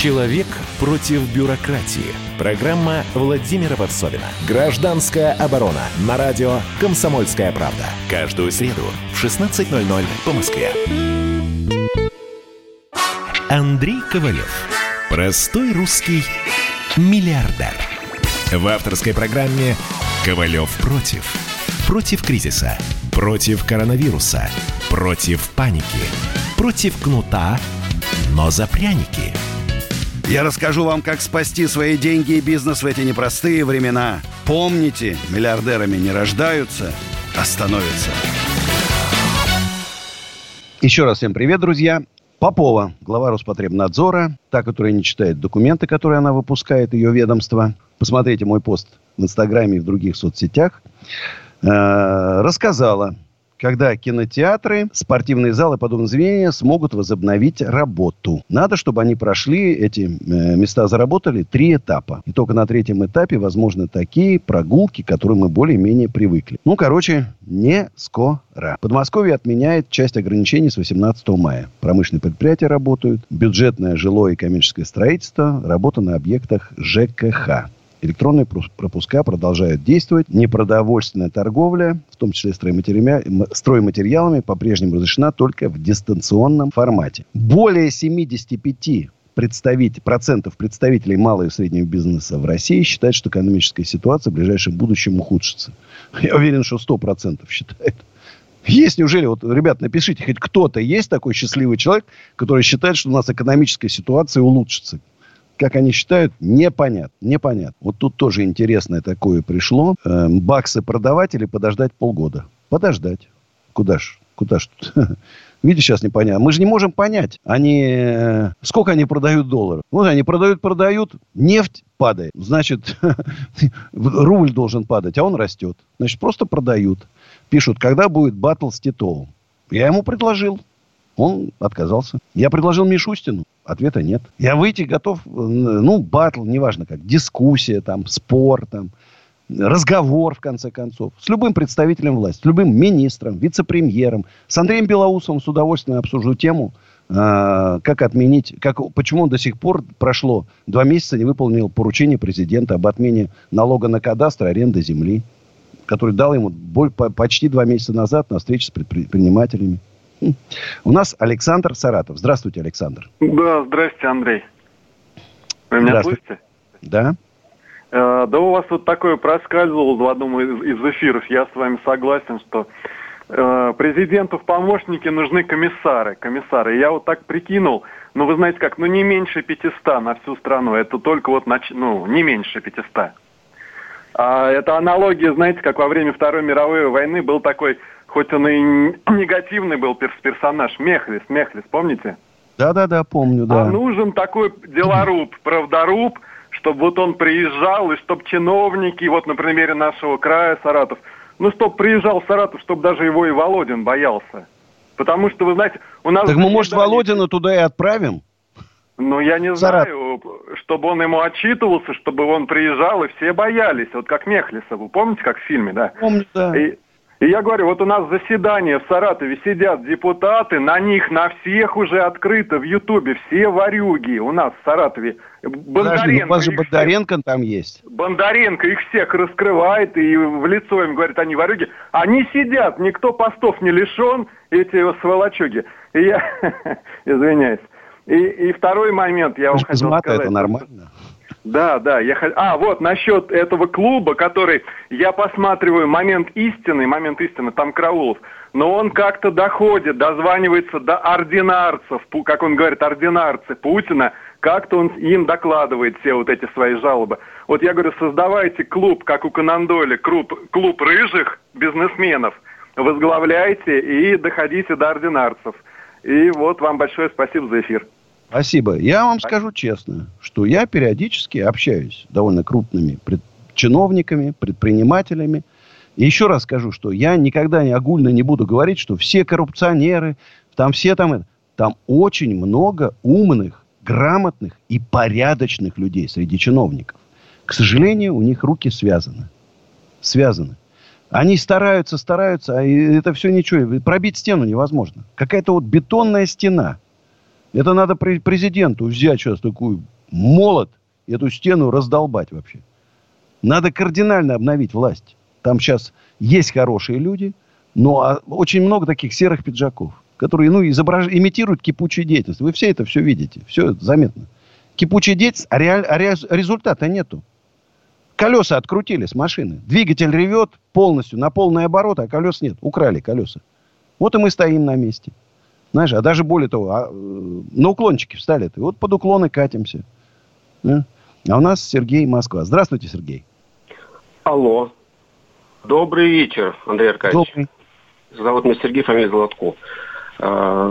Человек против бюрократии. Программа Владимира Варсовина. Гражданская оборона. На радио «Комсомольская правда». Каждую среду в 16.00 по Москве. Андрей Ковалев. Простой русский миллиардер. В авторской программе «Ковалев против». Против кризиса. Против коронавируса. Против паники. Против кнута, но за пряники. Я расскажу вам, как спасти свои деньги и бизнес в эти непростые времена. Помните, миллиардерами не рождаются, а становятся. Еще раз всем привет, друзья. Попова, глава Роспотребнадзора, та, которая не читает документы, которые она выпускает, ее ведомство. Посмотрите мой пост в Инстаграме и в других соцсетях. Э, рассказала, когда кинотеатры, спортивные залы и подобные заведения смогут возобновить работу. Надо, чтобы они прошли, эти э, места заработали, три этапа. И только на третьем этапе возможны такие прогулки, к которым мы более-менее привыкли. Ну, короче, не скоро. Подмосковье отменяет часть ограничений с 18 мая. Промышленные предприятия работают, бюджетное жилое и коммерческое строительство, работа на объектах ЖКХ. Электронные пропуска продолжают действовать. Непродовольственная торговля, в том числе стройматериалами, по-прежнему разрешена только в дистанционном формате. Более 75 представитель, процентов представителей малого и среднего бизнеса в России считают, что экономическая ситуация в ближайшем будущем ухудшится. Я уверен, что 100% считают. Есть, неужели, вот, ребят, напишите, хоть кто-то есть такой счастливый человек, который считает, что у нас экономическая ситуация улучшится как они считают, непонятно. Непонятно. Вот тут тоже интересное такое пришло. Э, баксы продавать или подождать полгода? Подождать. Куда ж? Куда ж тут? Видишь, сейчас непонятно. Мы же не можем понять. Они... э, Сколько они продают долларов? Вот они продают, продают. Нефть падает. Значит, рубль должен падать, а он растет. Значит, просто продают. Пишут, когда будет батл с Титовым. Я ему предложил. Он отказался. Я предложил Мишустину. Ответа нет. Я выйти готов, ну, батл, неважно как, дискуссия, там, спор, там, разговор, в конце концов, с любым представителем власти, с любым министром, вице-премьером, с Андреем Белоусовым с удовольствием обсужу тему, э, как отменить, как, почему он до сих пор прошло два месяца, не выполнил поручение президента об отмене налога на кадастр аренды земли, который дал ему боль- по- почти два месяца назад на встрече с предпринимателями. У нас Александр Саратов. Здравствуйте, Александр. Да, здрасте, Андрей. Вы меня Здравствуйте. слышите? Да? Э, Да у вас вот такое проскальзывало в одном из, из эфиров. Я с вами согласен, что э, президенту в помощники нужны комиссары. Комиссары. Я вот так прикинул, ну вы знаете как, ну не меньше 500 на всю страну. Это только вот, нач- ну не меньше 500. А это аналогия, знаете, как во время Второй мировой войны был такой, хоть он и негативный был перс- персонаж, Мехлис, Мехлис, помните? Да-да-да, помню, да. А нужен такой делоруб, правдоруб, чтобы вот он приезжал, и чтобы чиновники, вот на примере нашего края Саратов, ну, чтобы приезжал в Саратов, чтобы даже его и Володин боялся. Потому что, вы знаете, у нас... Так мы, может, Володина туда и отправим? Ну, я не Саратов. знаю, чтобы он ему отчитывался, чтобы он приезжал, и все боялись. Вот как Мехлиса, вы помните, как в фильме, да? Помню, да. И, и я говорю, вот у нас заседание в Саратове, сидят депутаты, на них, на всех уже открыто в Ютубе, все варюги у нас в Саратове. Подожди, ну, Бондаренко, у вас же Бондаренко там есть. Бондаренко их всех раскрывает и в лицо им говорит, они ворюги. Они сидят, никто постов не лишен, эти сволочуги. И я, извиняюсь. И, и второй момент я вам хотел сказать. это нормально. Да, да. Я... А, вот, насчет этого клуба, который я посматриваю момент истины, момент истины, там Краулов, но он как-то доходит, дозванивается до ординарцев, как он говорит, ординарцы Путина, как-то он им докладывает все вот эти свои жалобы. Вот я говорю, создавайте клуб, как у Конан Дойля, клуб, клуб рыжих бизнесменов, возглавляйте и доходите до ординарцев. И вот вам большое спасибо за эфир. Спасибо. Я вам скажу честно, что я периодически общаюсь с довольно крупными пред- чиновниками, предпринимателями. И еще раз скажу, что я никогда не огульно не буду говорить, что все коррупционеры, там все там... это. Там очень много умных, грамотных и порядочных людей среди чиновников. К сожалению, у них руки связаны. Связаны. Они стараются, стараются, а это все ничего. Пробить стену невозможно. Какая-то вот бетонная стена. Это надо пре- президенту взять сейчас такую молот эту стену раздолбать вообще. Надо кардинально обновить власть. Там сейчас есть хорошие люди, но а, очень много таких серых пиджаков, которые ну, изображ... имитируют кипучую деятельность. Вы все это все видите, все это заметно. Кипучая деятельность, а, реаль- а ре- результата нету. Колеса открутили с машины. Двигатель ревет полностью, на полный оборот, а колес нет. Украли колеса. Вот и мы стоим на месте. Знаешь, а даже более того, а, э, на уклончики встали. Вот под уклоны катимся. Да? А у нас Сергей Москва. Здравствуйте, Сергей. Алло. Добрый вечер, Андрей Аркадьевич. Добрый. Зовут меня Сергей, фамилия Золотко. А,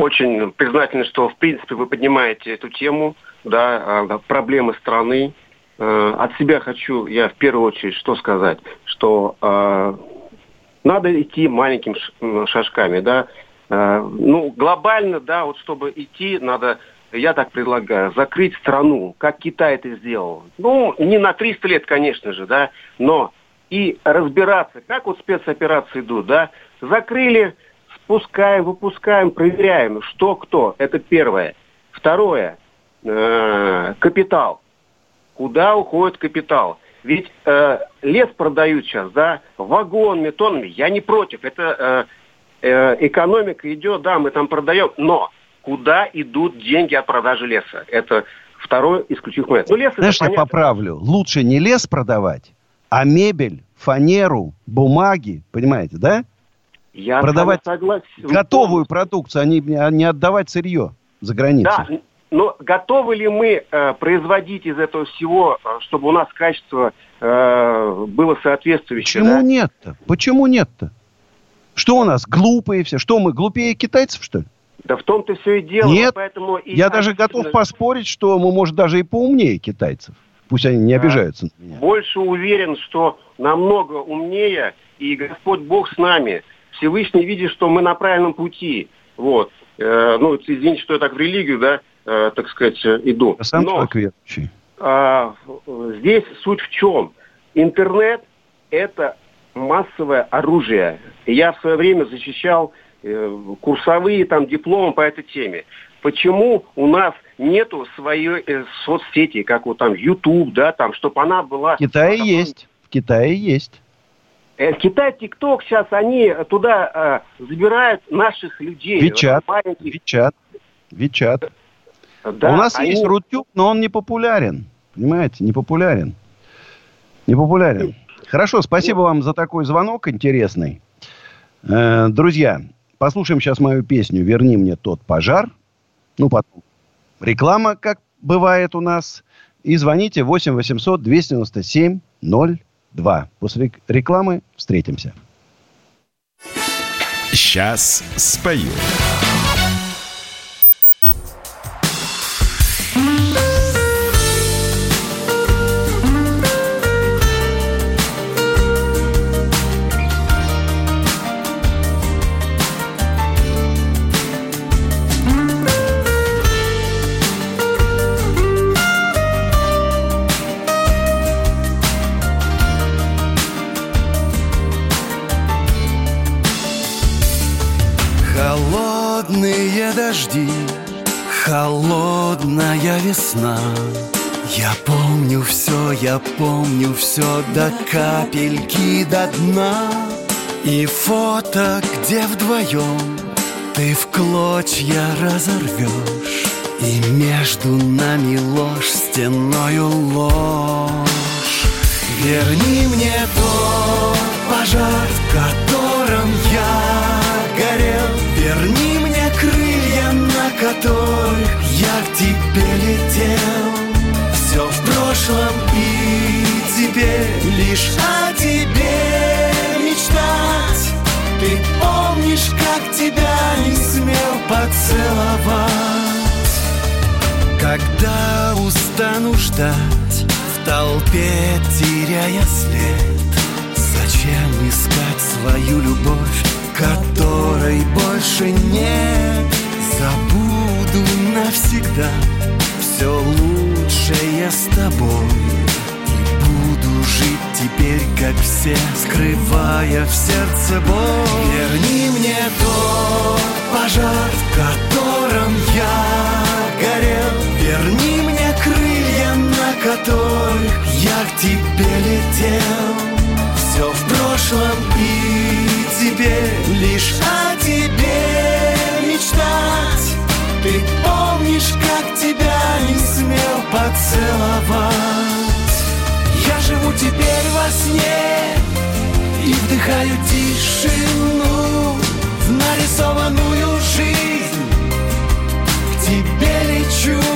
Очень признательны, что, в принципе, вы поднимаете эту тему, да, а, проблемы страны. А, От себя хочу я в первую очередь что сказать, что а, надо идти маленькими шажками, да. А, Ну, глобально, да, вот чтобы идти, надо, я так предлагаю, закрыть страну, как Китай это сделал. Ну, не на 300 лет, конечно же, да, но и разбираться, как вот спецоперации идут, да. Закрыли, спускаем, выпускаем, проверяем, что кто. Это первое. Второе, э, капитал. Куда уходит капитал? Ведь э, лес продают сейчас, да, вагонами, тоннами. Я не против. Это э, э, экономика идет, да, мы там продаем. Но куда идут деньги от продажи леса? Это второй исключительный момент. Ну, лес Знаешь, я понятно. поправлю. Лучше не лес продавать, а мебель, фанеру, бумаги. Понимаете, да? Я продавать согласен. готовую продукцию, а не, а не отдавать сырье за границей. Да, но готовы ли мы э, производить из этого всего, э, чтобы у нас качество э, было соответствующее? Почему да? нет-то? Почему нет-то? Что у нас, глупые все? Что мы, глупее китайцев, что ли? Да в том-то все и дело. Нет, поэтому и Я даже готов поспорить, что мы, может, даже и поумнее китайцев. Пусть они не Да. обижаются. Больше уверен, что намного умнее, и Господь Бог с нами. Всевышний видит, что мы на правильном пути. Вот. Э, ну, извините, что я так в религию, да, так сказать, э, иду. Я сам Но- человек верующий. А, э, здесь суть в чем? Интернет – это массовое оружие. Я в свое время защищал э, курсовые там дипломы по этой теме. Почему у нас нету своей э, соцсети, как вот там YouTube, да, там, чтобы она была... В Китае есть. В Китае есть. Э, Китай, ТикТок сейчас они туда э, забирают наших людей. Вичат. Маленьких. Вичат. Вичат. Да, у нас они- есть Рутюб, но он не популярен. Понимаете, не популярен. Не популярен. Хорошо, спасибо вам за такой звонок интересный. Э, друзья, послушаем сейчас мою песню «Верни мне тот пожар». Ну, потом реклама, как бывает у нас. И звоните 8 800 297 02. После рек- рекламы встретимся. Сейчас спою. Весна. Я помню все, я помню все до капельки до дна. И фото, где вдвоем ты в клочья разорвешь. И между нами ложь, стеною ложь. Верни мне тот пожар, в котором я горел. Верни мне крылья, на которых тебе летел. Все в прошлом и теперь лишь о тебе мечтать. Ты помнишь, как тебя не смел поцеловать? Когда устану ждать в толпе, теряя след, Зачем искать свою любовь, которой больше нет? Навсегда все лучшее с тобой. И буду жить теперь, как все, скрывая в сердце боль. Верни мне тот пожар, в котором я горел. Верни мне крылья, на которых я к тебе летел. Все в прошлом и теперь лишь о смел поцеловать Я живу теперь во сне И вдыхаю тишину В нарисованную жизнь. К тебе лечу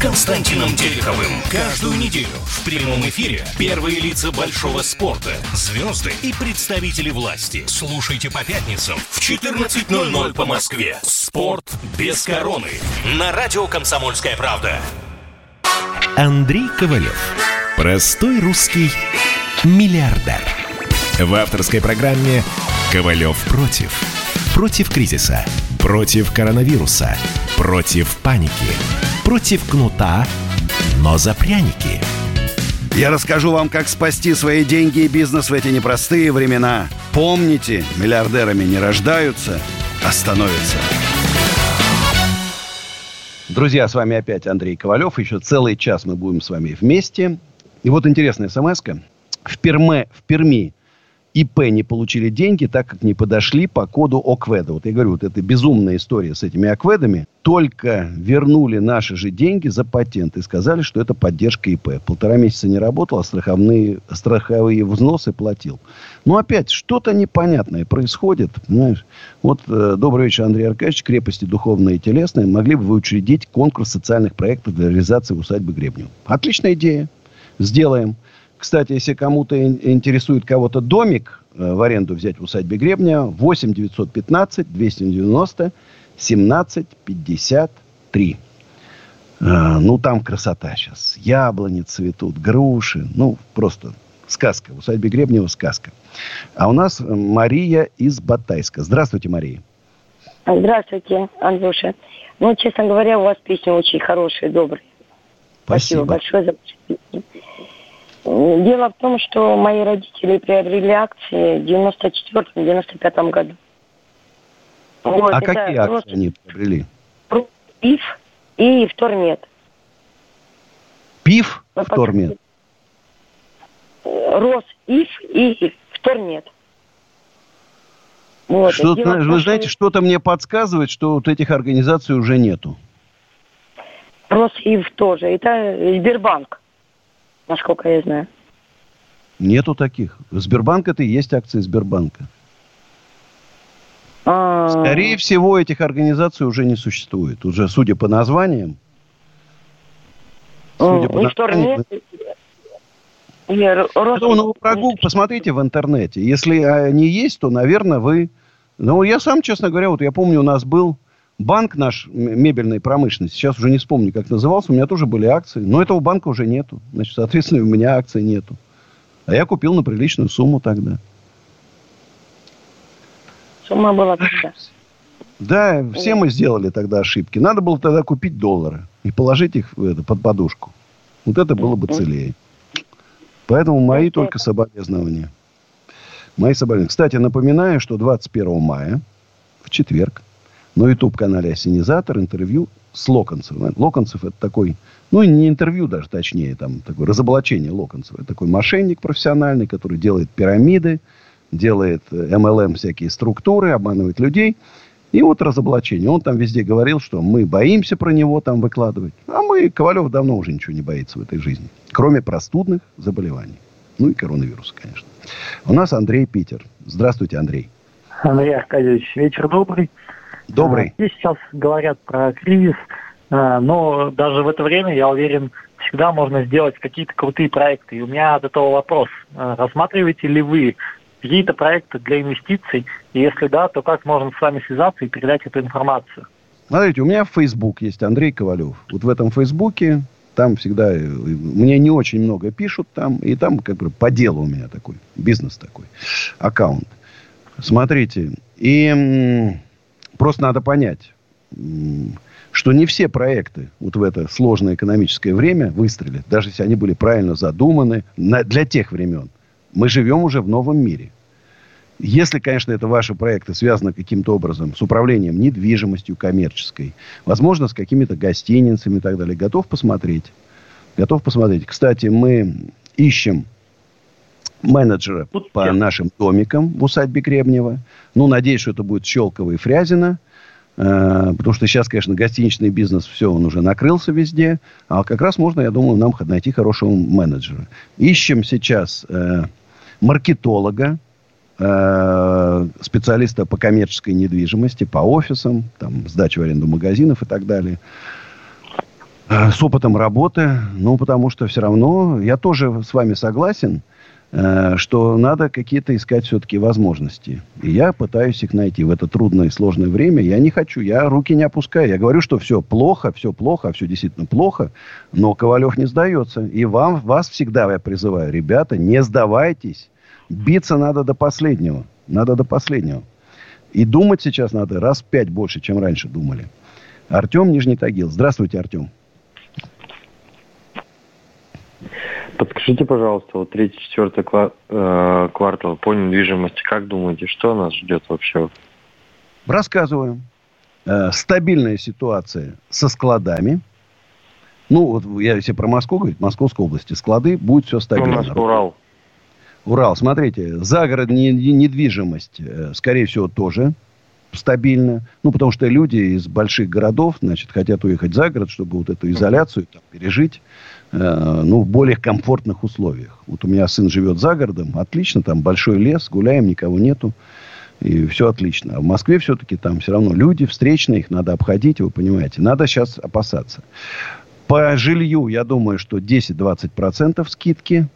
Константином Тереховым. Каждую неделю в прямом эфире первые лица большого спорта, звезды и представители власти. Слушайте по пятницам в 14.00 по Москве. «Спорт без короны» на радио «Комсомольская правда». Андрей Ковалев. Простой русский миллиардер. В авторской программе «Ковалев против». Против кризиса. Против коронавируса. Против паники. Против кнута, но за пряники. Я расскажу вам, как спасти свои деньги и бизнес в эти непростые времена. Помните, миллиардерами не рождаются, а становятся. Друзья, с вами опять Андрей Ковалев. Еще целый час мы будем с вами вместе. И вот интересная смс -ка. В, Перме, в Перми ИП не получили деньги, так как не подошли по коду ОКВЭДа. Вот я говорю, вот эта безумная история с этими ОКВЭДами. Только вернули наши же деньги за патент и сказали, что это поддержка ИП. Полтора месяца не работал, а страховные, страховые взносы платил. Но опять, что-то непонятное происходит. Знаешь, вот, э, добрый вечер, Андрей Аркадьевич. Крепости духовные и телесные. Могли бы вы учредить конкурс социальных проектов для реализации усадьбы Гребнева. Отличная идея. Сделаем. Кстати, если кому-то ин- интересует кого-то домик э, в аренду взять в усадьбе Гребня, 8 915 290 17 53. Э, ну, там красота сейчас. Яблони цветут, груши. Ну, просто сказка. В усадьбе Гребнева сказка. А у нас э, Мария из Батайска. Здравствуйте, Мария. Здравствуйте, Андрюша. Ну, честно говоря, у вас песни очень хорошие, добрые. Спасибо. большое за Дело в том, что мои родители приобрели акции в 94-95 году. Вот, а какие акции Рос- они приобрели? ПИФ и Втормет. ПИФ, Ну, Втормет. Росиф и Втормет. Вот. Что-то, Дело в том, вы что знаете, что-то мне подсказывает, что вот этих организаций уже нету. Росиф тоже. Это Сбербанк, насколько я знаю. Нету таких. Сбербанк это и есть акции Сбербанка. А, Скорее всего, этих организаций уже не существует. Уже, судя по названиям, судя по названиям, Рос- Ну, ну, прогул, посмотрите в интернете. Если они есть, то, наверное, вы... Ну, я сам, честно говоря, вот я помню, у нас был банк наш мебельной промышленности. Сейчас уже не вспомню, как назывался. У меня тоже были акции. Но этого банка уже нету. Значит, соответственно, у меня акций нету. А я купил на приличную сумму тогда. Сумма была тогда. Да, все мы сделали тогда ошибки. Надо было тогда купить доллары и положить их это, под подушку. Вот это было бы целее. Поэтому мои только соболезнования. Мои соболезнования. Кстати, напоминаю, что 21 мая, в четверг, на YouTube-канале «Осенизатор» интервью с Локонцевым. Локонцев это такой, ну, не интервью даже, точнее, там, такое разоблачение Локонцева. Это такой мошенник профессиональный, который делает пирамиды, делает э, MLM всякие структуры, обманывает людей. И вот разоблачение. Он там везде говорил, что мы боимся про него там выкладывать. А мы, Ковалев давно уже ничего не боится в этой жизни. Кроме простудных заболеваний. Ну и коронавируса, конечно. У нас Андрей Питер. Здравствуйте, Андрей. Андрей Аркадьевич, вечер добрый. Добрый. А, Здесь сейчас говорят про кризис, а, но даже в это время, я уверен, всегда можно сделать какие-то крутые проекты. И у меня от этого вопрос. А, Рассматриваете ли вы какие-то проекты для инвестиций? И если да, то как можно с вами связаться и передать эту информацию? Смотрите, у меня в Facebook есть Андрей Ковалев. Вот в этом Фейсбуке там всегда... э, Мне не очень много пишут там. И там как бы по делу у меня такой. Бизнес такой. Аккаунт. Смотрите. И просто надо понять, что не все проекты вот в это сложное экономическое время выстрелят. Даже если они были правильно задуманы на- для тех времен. Мы живем уже в новом мире. Если, конечно, это ваши проекты связаны каким-то образом с управлением недвижимостью коммерческой, возможно, с какими-то гостиницами и так далее, готов посмотреть. Готов посмотреть. Кстати, мы ищем менеджера по нашим домикам в усадьбе Гребнева. Ну, надеюсь, что это будет Щелково и Фрязино. Э, Потому что сейчас, конечно, гостиничный бизнес, все, он уже накрылся везде. А как раз можно, я думаю, нам найти хорошего менеджера. Ищем сейчас э, маркетолога, э, специалиста по коммерческой недвижимости, по офисам, там, сдача в аренду магазинов и так далее. Э, С опытом работы, ну, потому что все равно, я тоже с вами согласен, что надо какие-то искать все-таки возможности. И я пытаюсь их найти в это трудное и сложное время. Я не хочу, я руки не опускаю. Я говорю, что все плохо, все плохо, все действительно плохо. Но Ковалев не сдается. И вам, вас всегда я призываю, ребята, не сдавайтесь. Биться надо до последнего. Надо до последнего. И думать сейчас надо раз в пять больше, чем раньше думали. Артем Нижний Тагил. Здравствуйте, Артем. Подскажите, пожалуйста, вот третий, четвертый ква- э, квартал по недвижимости, как думаете, что нас ждет вообще? Рассказываю. Э, стабильная ситуация со складами. Ну, вот я если про Москву говорю, Московской области, склады, будет все Ну, у стабильно. нас Урал. Урал, смотрите, загородная не- недвижимость, э, скорее всего, тоже стабильно. Ну, потому что люди из больших городов, значит, хотят уехать за город, чтобы вот эту изоляцию там, пережить, ну, в более комфортных условиях. Вот у меня сын живет за городом, отлично, там большой лес, гуляем, никого нету. И все отлично. А в Москве все-таки там все равно люди встречные, их надо обходить, вы понимаете. Надо сейчас опасаться. По жилью, я думаю, что 10-20% скидки.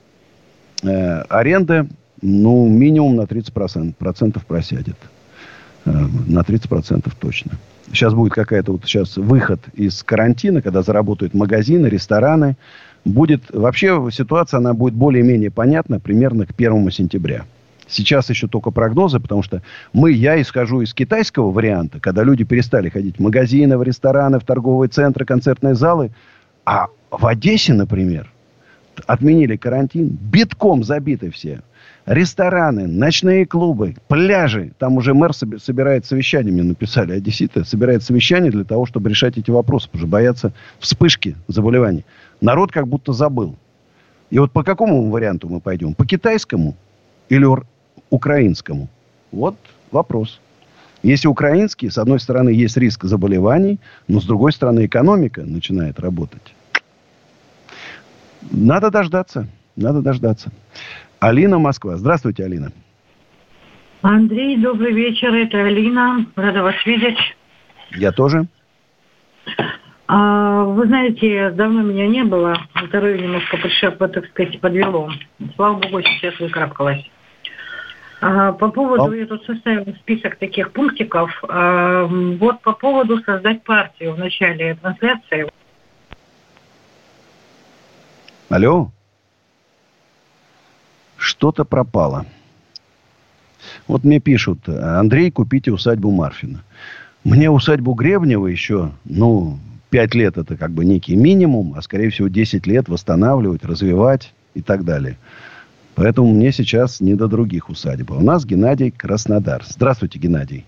Э, аренда, ну, минимум на 30% процентов просядет. Э, на 30% точно. Сейчас будет какая-то вот сейчас выход из карантина, когда заработают магазины, рестораны. Будет вообще ситуация, она будет более-менее понятна примерно к 1 сентября. Сейчас еще только прогнозы, потому что мы, я исхожу из китайского варианта, когда люди перестали ходить в магазины, в рестораны, в торговые центры, концертные залы. А в Одессе, например, отменили карантин, битком забиты все. Рестораны, ночные клубы, пляжи. Там уже мэр соби- собирает совещание, мне написали, одесситы, собирает совещание для того, чтобы решать эти вопросы, потому что боятся вспышки заболеваний. Народ как будто забыл. И вот по какому варианту мы пойдем? По китайскому или украинскому? Вот вопрос. Если украинский, с одной стороны, есть риск заболеваний, но с другой стороны, экономика начинает работать. Надо дождаться. Надо дождаться. Алина, Москва. Здравствуйте, Алина. Андрей, добрый вечер, это Алина, рада вас видеть. Я тоже. А, вы знаете, давно меня не было, здоровье немножко, подшеп- так сказать, подвело. Слава богу, сейчас выкарабкалась. А, по поводу, я тут составила список таких пунктиков. А, вот по поводу создать партию в начале трансляции. Алло? Что-то пропало. Вот мне пишут, Андрей, купите усадьбу Марфина. Мне усадьбу Гребнева еще, ну, 5 лет это как бы некий минимум, а скорее всего 10 лет восстанавливать, развивать и так далее. Поэтому мне сейчас не до других усадеб. А у нас Геннадий Краснодар. Здравствуйте, Геннадий.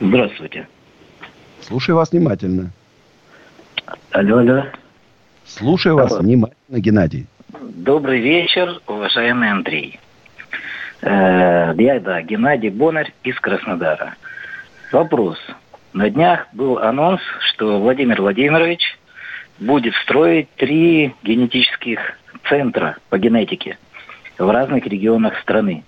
Здравствуйте. Слушаю вас внимательно. Алло, алло. Слушаю вас Алло. внимательно, Геннадий. Добрый вечер, уважаемый Андрей. Э, Я, да, Геннадий Бонарь из Краснодара. Вопрос. На днях был анонс, что Владимир Владимирович будет строить три генетических центра по генетике в разных регионах страны.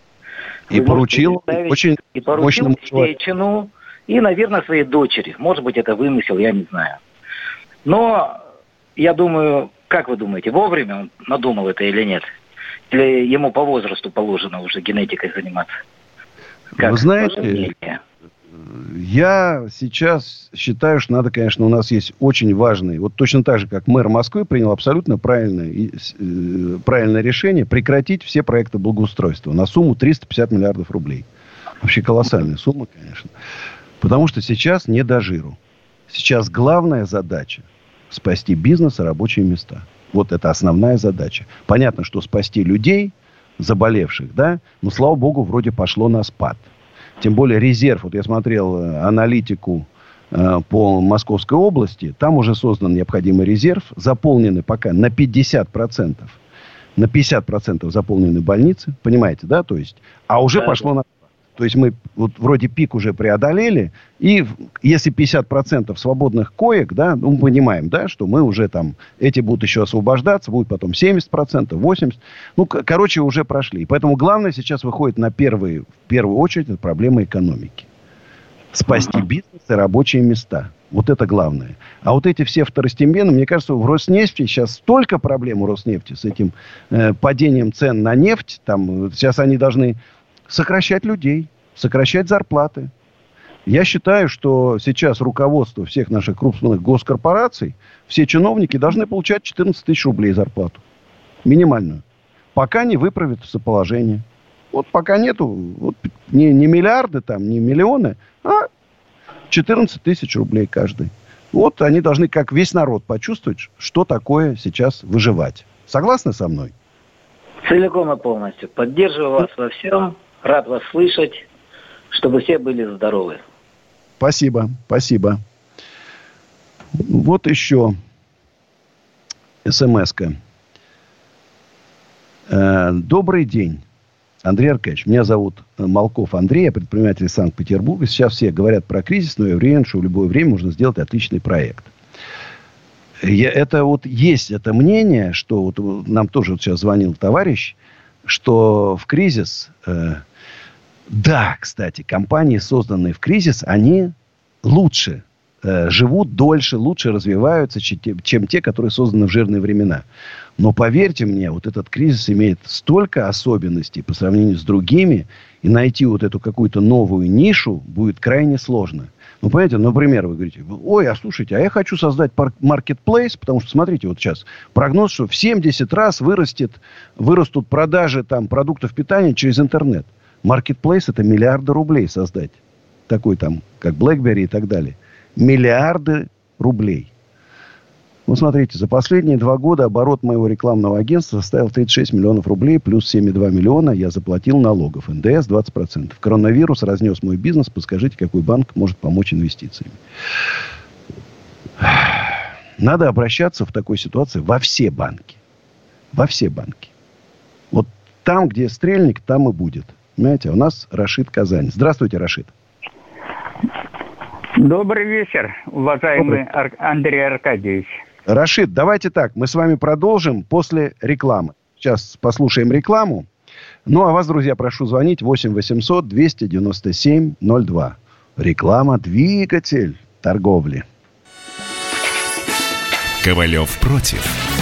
И Вы поручил можете представить, очень и поручил. Сечину и, наверное, своей дочери. Может быть, это вымысел, я не знаю. Но я думаю, как вы думаете, вовремя он надумал это или нет? Или ему по возрасту положено уже генетикой заниматься? Как Вы знаете? Я сейчас считаю, что надо, конечно, у нас есть очень важный, вот точно так же, как мэр Москвы принял абсолютно правильное, э, правильное решение прекратить все проекты благоустройства на сумму 350 миллиардов рублей. Вообще колоссальная сумма, конечно. Потому что сейчас не до жиру. Сейчас главная задача спасти бизнес и рабочие места. Вот это основная задача. Понятно, что спасти людей, заболевших, да, но, слава богу, вроде пошло на спад. Тем более резерв, вот я смотрел э, аналитику э, по Московской области, там уже создан необходимый резерв, заполнены пока на 50%. На 50% заполнены больницы, понимаете, да, то есть, а уже Да, пошло на то есть мы вот вроде пик уже преодолели, и если 50% свободных коек, да, ну, мы понимаем, да, что мы уже там, эти будут еще освобождаться, будет потом 70%, 80%. Ну, короче, уже прошли. Поэтому главное сейчас выходит на первый, в первую очередь это проблема экономики. Спасти бизнес и рабочие места. Вот это главное. А вот эти все второстепенные, мне кажется, в Роснефти сейчас столько проблем у Роснефти с этим э, падением цен на нефть. Там, э, сейчас они должны сокращать людей, сокращать зарплаты. Я считаю, что сейчас руководство всех наших крупных госкорпораций, все чиновники должны получать 14 тысяч рублей зарплату. Минимальную. Пока не выправится положение. Вот пока нету вот, не, не миллиарды там, не миллионы, а 14 тысяч рублей каждый. Вот они должны, как весь народ, почувствовать, что такое сейчас выживать. Согласны со мной? Целиком и полностью. Поддерживаю вас во всем. Рад вас слышать. Чтобы все были здоровы. Спасибо, спасибо. Вот еще смс-ка. Э, Добрый день, Андрей Аркадьевич. Меня зовут э, Малков Андрей, я предприниматель Санкт-Петербурга. Сейчас все говорят про кризис, но я уверен, что в любое время можно сделать отличный проект. Я, это вот есть это мнение, что вот э, нам тоже вот сейчас звонил товарищ, что в кризис э, да, кстати, компании, созданные в кризис, они лучше э, живут дольше, лучше развиваются, чем те, которые созданы в жирные времена. Но поверьте мне, вот этот кризис имеет столько особенностей по сравнению с другими, и найти вот эту какую-то новую нишу будет крайне сложно. Ну, понимаете, например, вы говорите, ой, а слушайте, а я хочу создать маркетплейс, потому что, смотрите, вот сейчас прогноз, что в 70 раз вырастет, вырастут продажи там, продуктов питания через интернет. Маркетплейс это миллиарды рублей создать. Такой там, как BlackBerry и так далее. Миллиарды рублей. Ну, смотрите, за последние два года оборот моего рекламного агентства составил 36 миллионов рублей, плюс 7,2 миллиона я заплатил налогов. НДС 20%. Коронавирус разнес мой бизнес. Подскажите, какой банк может помочь инвестициями? Надо обращаться в такой ситуации во все банки. Во все банки. Вот там, где стрельник, там и будет. Понимаете, у нас Рашид Казань. Здравствуйте, Рашид. Добрый вечер, уважаемый Ар- Андрей Аркадьевич. Рашид, давайте так, мы с вами продолжим после рекламы. Сейчас послушаем рекламу. Ну, а вас, друзья, прошу звонить 8 800 297 02. Реклама – двигатель торговли. Ковалев против.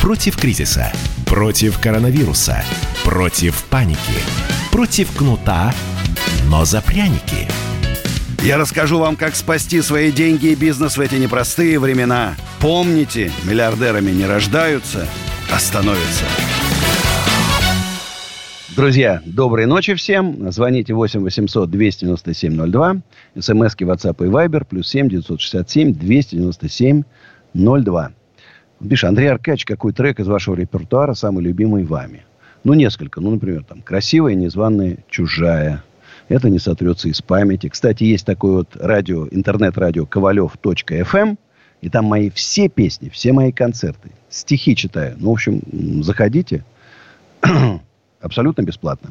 Против кризиса, против коронавируса, против паники, против кнута, но за пряники. Я расскажу вам, как спасти свои деньги и бизнес в эти непростые времена. Помните, миллиардерами не рождаются, а становятся. Друзья, доброй ночи всем. Звоните 8 800 297 02. СМСки WhatsApp и Viber. Плюс 7 967 297 02. Пиши, Андрей Аркадьевич, какой трек из вашего репертуара самый любимый вами? Ну, несколько. Ну, например, там «Красивая, незваная, чужая». Это не сотрется из памяти. Кстати, есть такое вот радио, интернет-радио ковалев.фм. И там мои все песни, все мои концерты. Стихи читаю. Ну, в общем, заходите. Абсолютно бесплатно.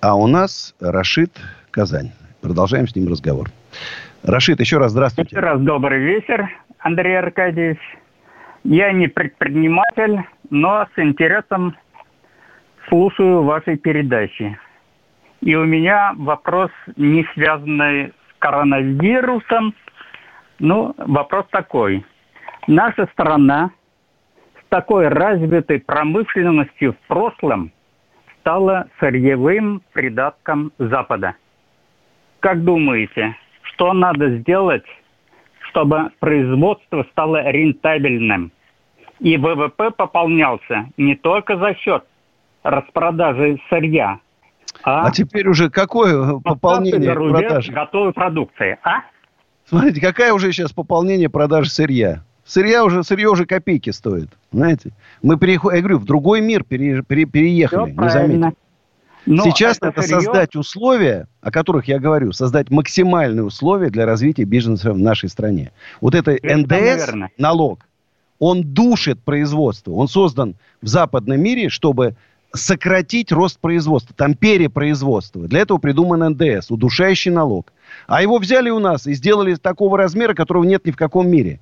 А у нас Рашид Казань. Продолжаем с ним разговор. Рашид, еще раз здравствуйте. Еще раз добрый вечер, Андрей Аркадьевич. Я не предприниматель, но с интересом слушаю ваши передачи. И у меня вопрос, не связанный с коронавирусом. Ну, вопрос такой. Наша страна с такой развитой промышленностью в прошлом стала сырьевым придатком Запада. Как думаете, что надо сделать, чтобы производство стало рентабельным? И ВВП пополнялся не только за счет распродажи сырья, а, А теперь уже какое пополнение продаж? готовой продукции. А? Смотрите, какая уже сейчас пополнение продаж сырья? Сырья уже, сырье уже копейки стоит. Знаете? Мы переходим, я говорю, в другой мир пере- пере- переехали. Всё не заметили. Но Сейчас это надо сырье- создать условия, о которых я говорю, создать максимальные условия для развития бизнеса в нашей стране. Вот это Совершенно НДС, верно. налог, он душит производство. Он создан в западном мире, чтобы сократить рост производства. Там перепроизводство. Для этого придуман НДС, удушающий налог. А его взяли у нас и сделали такого размера, которого нет ни в каком мире.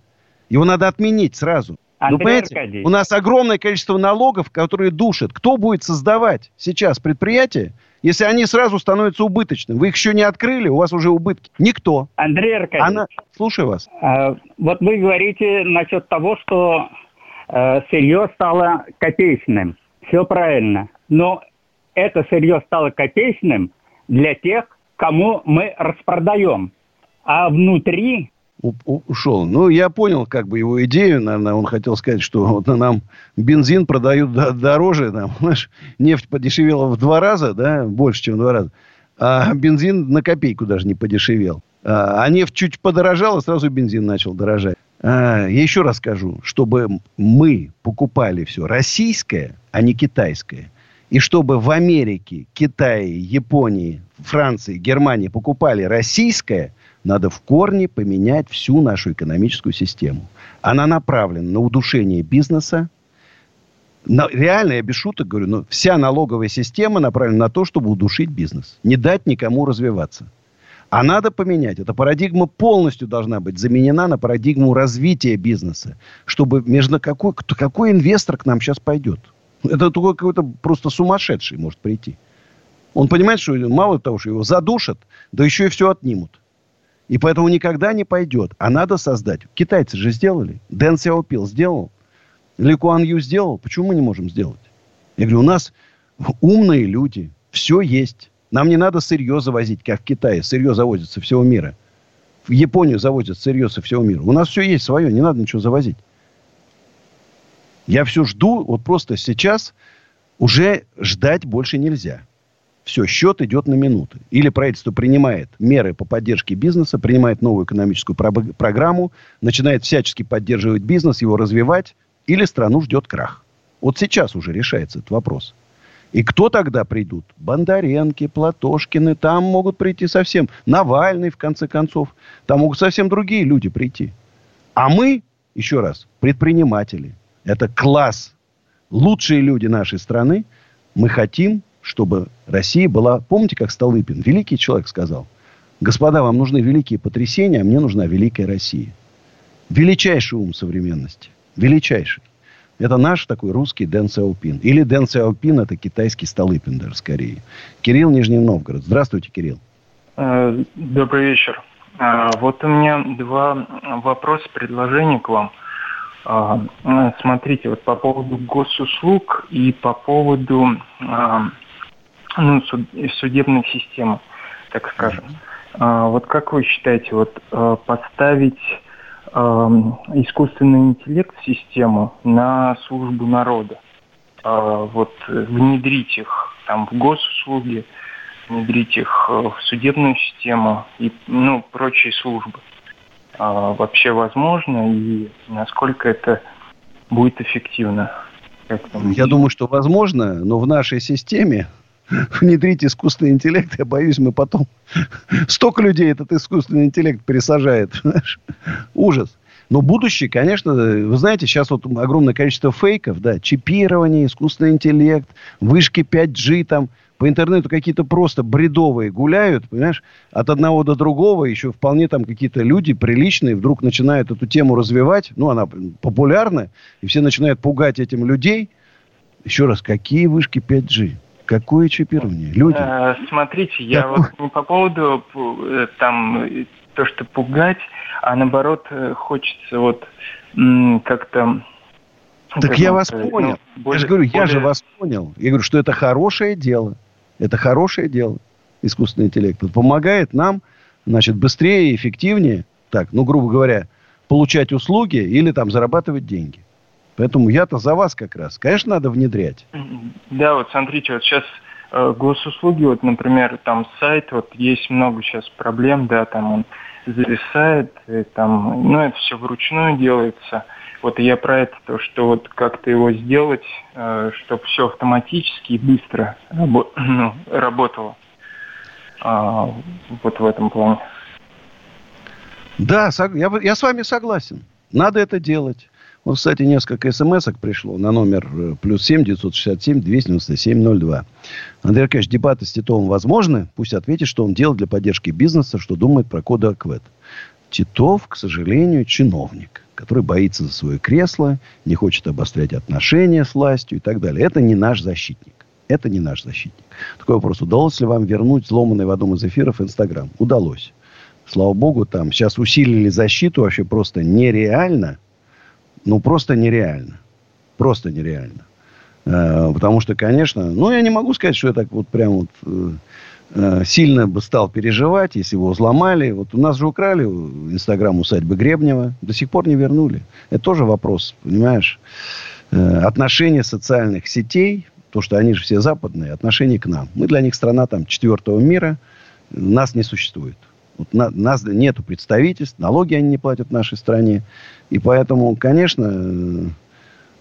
Его надо отменить сразу. Ну, Андрей понимаете, Аркадьевич. у нас огромное количество налогов, которые душат. Кто будет создавать сейчас предприятия, если они сразу становятся убыточными? Вы их еще не открыли, у вас уже убытки. Никто. Андрей Аркадьевич, Она... Слушаю вас. А, Вот вы говорите насчет того, что э, сырье стало копеечным. Все правильно. Но это сырье стало копеечным для тех, кому мы распродаем. А внутри ушел. Ну, я понял, как бы его идею, наверное, он хотел сказать, что вот нам бензин продают до- дороже, там, знаешь, нефть подешевела в два раза, да, больше, чем в два раза, а бензин на копейку даже не подешевел. А, а нефть чуть подорожала, сразу бензин начал дорожать. А, я еще раз скажу, чтобы мы покупали все российское, а не китайское, и чтобы в Америке, Китае, Японии, Франции, Германии покупали российское, надо в корне поменять всю нашу экономическую систему. Она направлена на удушение бизнеса. На- реально, я без шуток говорю, но вся налоговая система направлена на то, чтобы удушить бизнес. Не дать никому развиваться. А надо поменять. Эта парадигма полностью должна быть заменена на парадигму развития бизнеса. Чтобы между какой, какой инвестор к нам сейчас пойдет? Это только какой-то просто сумасшедший может прийти. Он понимает, что мало того, что его задушат, да еще и все отнимут. И поэтому никогда не пойдет. А надо создать. Китайцы же сделали. Дэн Сяопил сделал. Ли Куан Ю сделал. Почему мы не можем сделать? Я говорю, у нас умные люди. Все есть. Нам не надо сырье завозить, как в Китае. Сырье завозится всего мира. В Японию завозят сырье со всего мира. У нас все есть свое. Не надо ничего завозить. Я все жду. Вот просто сейчас уже ждать больше нельзя. Все, счет идет на минуты. Или правительство принимает меры по поддержке бизнеса, принимает новую экономическую проб- программу, начинает всячески поддерживать бизнес, его развивать, или страну ждет крах. Вот сейчас уже решается этот вопрос. И кто тогда придут? Бондаренки, Платошкины, там могут прийти совсем. Навальный, в конце концов. Там могут совсем другие люди прийти. А мы, еще раз, предприниматели. Это класс. Лучшие люди нашей страны. Мы хотим, чтобы Россия была... Помните, как Столыпин, великий человек, сказал? Господа, вам нужны великие потрясения, а мне нужна великая Россия. Величайший ум современности. Величайший. Это наш такой русский Дэн Сяопин. Или Дэн Сяопин это китайский Столыпин даже скорее. Кирилл Нижний Новгород. Здравствуйте, Кирилл. Э, Добрый вечер. А, Вот у меня два вопроса, предложения к вам. Э, Смотрите, вот по поводу госуслуг и по поводу ну, суд- судебной системы, так скажем. А, Вот как вы считаете, вот э, поставить эм, искусственный интеллект в систему на службу народа? А, Вот внедрить их там в госуслуги, внедрить их э, в судебную систему и ну, прочие службы. А, вообще возможно и насколько это будет эффективно? Я думаю, что возможно, но в нашей системе внедрить искусственный интеллект, я боюсь, мы потом... Столько людей этот искусственный интеллект пересажает. Ужас. Но будущее, конечно, вы знаете, сейчас вот огромное количество фейков, да, чипирование, искусственный интеллект, вышки 5G там, по интернету какие-то просто бредовые гуляют, понимаешь, от одного до другого, еще вполне там какие-то люди приличные вдруг начинают эту тему развивать, ну, она популярна, и все начинают пугать этим людей. Еще раз, какие вышки 5G? Какое чипирование? Люди. Э, Смотрите, я вот не по поводу э, там то, что пугать, а наоборот э, хочется вот как-то... Так я вас сказать, понял. ну, более- я же говорю, я же более- вас понял. Я говорю, что это хорошее дело. Это хорошее дело, искусственный интеллект. Он помогает нам, значит, быстрее и эффективнее, так, ну, грубо говоря, получать услуги или там зарабатывать деньги. Поэтому я-то за вас как раз. Конечно, надо внедрять. Да, вот смотрите, вот сейчас э, госуслуги, вот, например, там сайт, вот есть много сейчас проблем, да, там он зависает, и там, ну, это все вручную делается. Вот я про это, то, что вот как-то его сделать, чтобы все автоматически и быстро рабо- ну, работало. А, вот в этом плане. Да, я, я с вами согласен. Надо это делать. Вот, кстати, несколько смс пришло на номер э, плюс 7 967 297 02. Андрей Аркадьевич, дебаты с Титовым возможны? Пусть ответит, что он делал для поддержки бизнеса, что думает про коды АКВЭД. Титов, к сожалению, чиновник, который боится за свое кресло, не хочет обострять отношения с властью и так далее. Это не наш защитник. Это не наш защитник. Такой вопрос. Удалось ли вам вернуть сломанный в одном из эфиров Инстаграм? Удалось. Слава богу, там сейчас усилили защиту вообще просто нереально. Ну, просто нереально. Просто нереально. Э, потому что, конечно, ну, я не могу сказать, что я так вот прям вот э, э, сильно бы стал переживать, если его взломали. Вот у нас же украли Инстаграм усадьбы Гребнева. До сих пор не вернули. Это тоже вопрос, понимаешь? Э, отношения социальных сетей, то, что они же все западные, отношение к нам. Мы для них страна там четвертого мира. Нас не существует. Вот на- нас нету представительств, налоги они не платят нашей стране. И поэтому, конечно, э,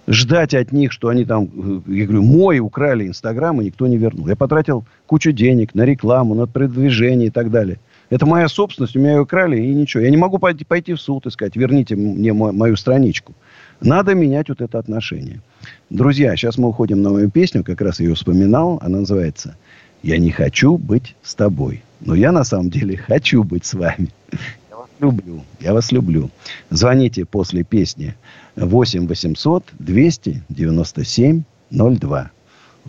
ждать от них, что они там, э, я говорю, мой украли Инстаграм, и никто не вернул. Я потратил кучу денег на рекламу, на продвижение и так далее. Это моя собственность, у меня ее украли, и ничего. Я не могу пойти, пойти в суд и сказать, верните мне мо- мою страничку. Надо менять вот это отношение. Друзья, сейчас мы уходим на мою песню, как раз ее вспоминал. Она называется «Я не хочу быть с тобой». Но я на самом деле хочу быть с вами. Люблю. Я вас люблю. Звоните после песни 8 800 297 02.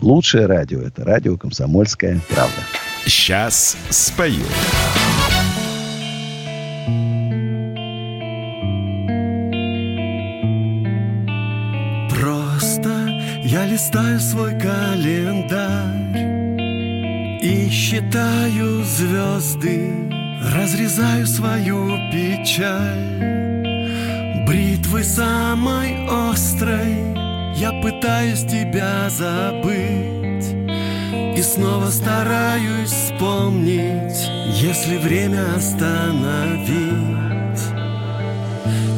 Лучшее радио – это радио «Комсомольская правда». Сейчас спою. Просто я листаю свой календарь И считаю звезды Разрезаю свою печаль. Бритвы самой острой Я пытаюсь тебя забыть. И снова стараюсь вспомнить Если время остановить.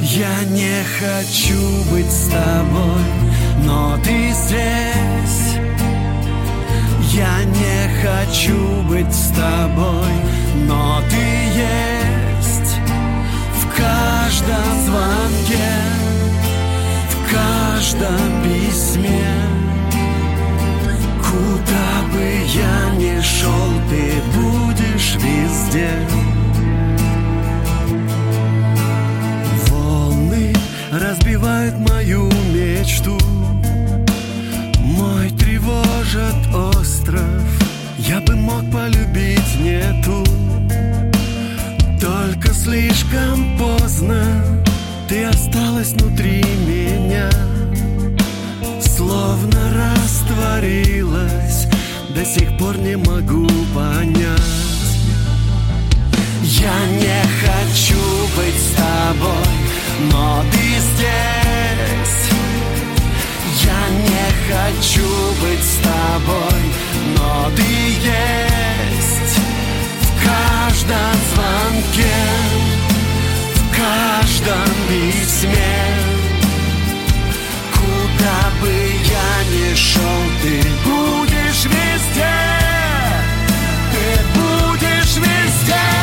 Я не хочу быть с тобой, но ты здесь. Я не хочу быть с тобой, но ты есть. В каждом звонке, в каждом письме Куда бы я ни шел, ты будешь везде Волны разбивают мою мечту Мой тревожит остров Я бы мог полюбить нету Только слишком поздно. Ты осталась внутри меня Словно растворилась. До сих пор не могу понять. Я не хочу быть с тобой Но ты здесь. Я не хочу быть с тобой Но ты есть В каждом звонке В каждом письме. Куда бы я ни шел, ты будешь везде Ты будешь везде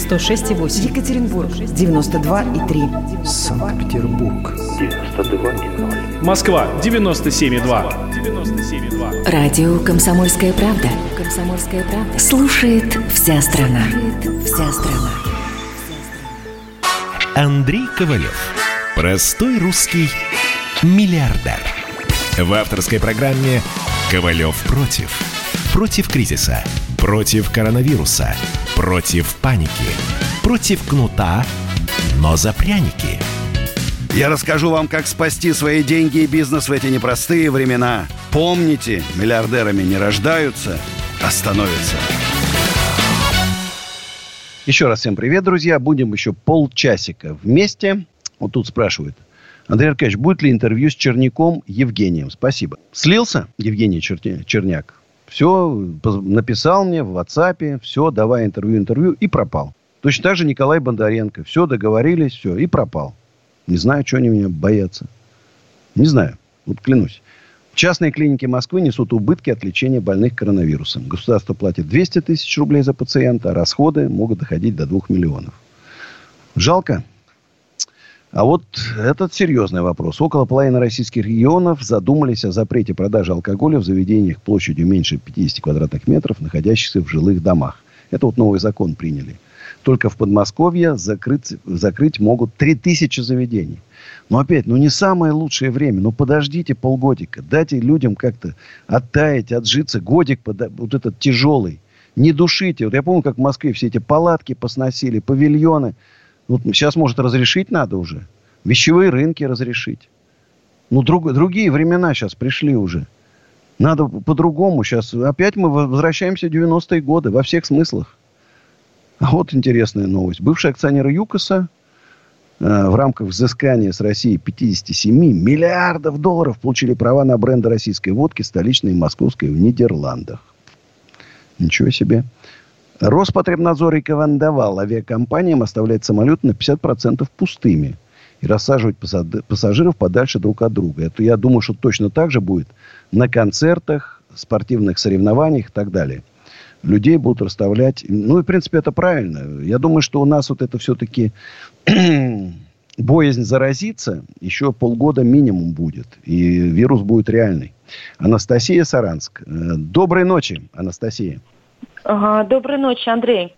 106,8. Екатеринбург 92,3. Санкт-Петербург. 92,0. Москва. 97,2. 97,2. Радио «Комсомольская правда». «Комсомольская правда». Слушает вся страна. Вся страна. Андрей Ковалев. Простой русский миллиардер. В авторской программе «Ковалев против». Против кризиса. Против коронавируса. Против паники. Против кнута, но за пряники. Я расскажу вам, как спасти свои деньги и бизнес в эти непростые времена. Помните, миллиардерами не рождаются, а становятся. Еще раз всем привет, друзья. Будем еще полчасика вместе. Вот тут спрашивают. Андрей Аркадьевич, будет ли интервью с Черняком Евгением? Спасибо. Слился Евгений Черняк? Все, написал мне в WhatsApp, все, давай интервью, интервью, и пропал. Точно так же Николай Бондаренко. Все, договорились, все, и пропал. Не знаю, что они меня боятся. Не знаю, вот клянусь. Частные клиники Москвы несут убытки от лечения больных коронавирусом. Государство платит 200 тысяч рублей за пациента, а расходы могут доходить до 2 миллионов. Жалко. А вот этот серьезный вопрос. Около половины российских регионов задумались о запрете продажи алкоголя в заведениях площадью меньше 50 квадратных метров, находящихся в жилых домах. Это вот новый закон приняли. Только в Подмосковье закрыть, закрыть могут 3000 заведений. Но опять, ну не самое лучшее время. Ну подождите полгодика. Дайте людям как-то оттаять, отжиться. Годик пода- вот этот тяжелый. Не душите. Вот я помню, как в Москве все эти палатки посносили, павильоны. Вот сейчас, может, разрешить надо уже. Вещевые рынки разрешить. Ну, друг- другие времена сейчас пришли уже. Надо по-другому сейчас. Опять мы возвращаемся в 90-е годы во всех смыслах. А вот интересная новость. Бывший акционер ЮКОСа э, в рамках взыскания с России 57 миллиардов долларов получили права на бренды российской водки, столичной и московской в Нидерландах. Ничего себе. Роспотребнадзор рекомендовал авиакомпаниям оставлять самолеты на 50% пустыми и рассаживать пассажиров подальше друг от друга. Это, я думаю, что точно так же будет на концертах, спортивных соревнованиях и так далее. Людей будут расставлять. Ну, и, в принципе, это правильно. Я думаю, что у нас вот это все-таки боязнь заразиться еще полгода минимум будет. И вирус будет реальный. Анастасия Саранск. Э, Доброй ночи, Анастасия. Доброй ночи, Андрей.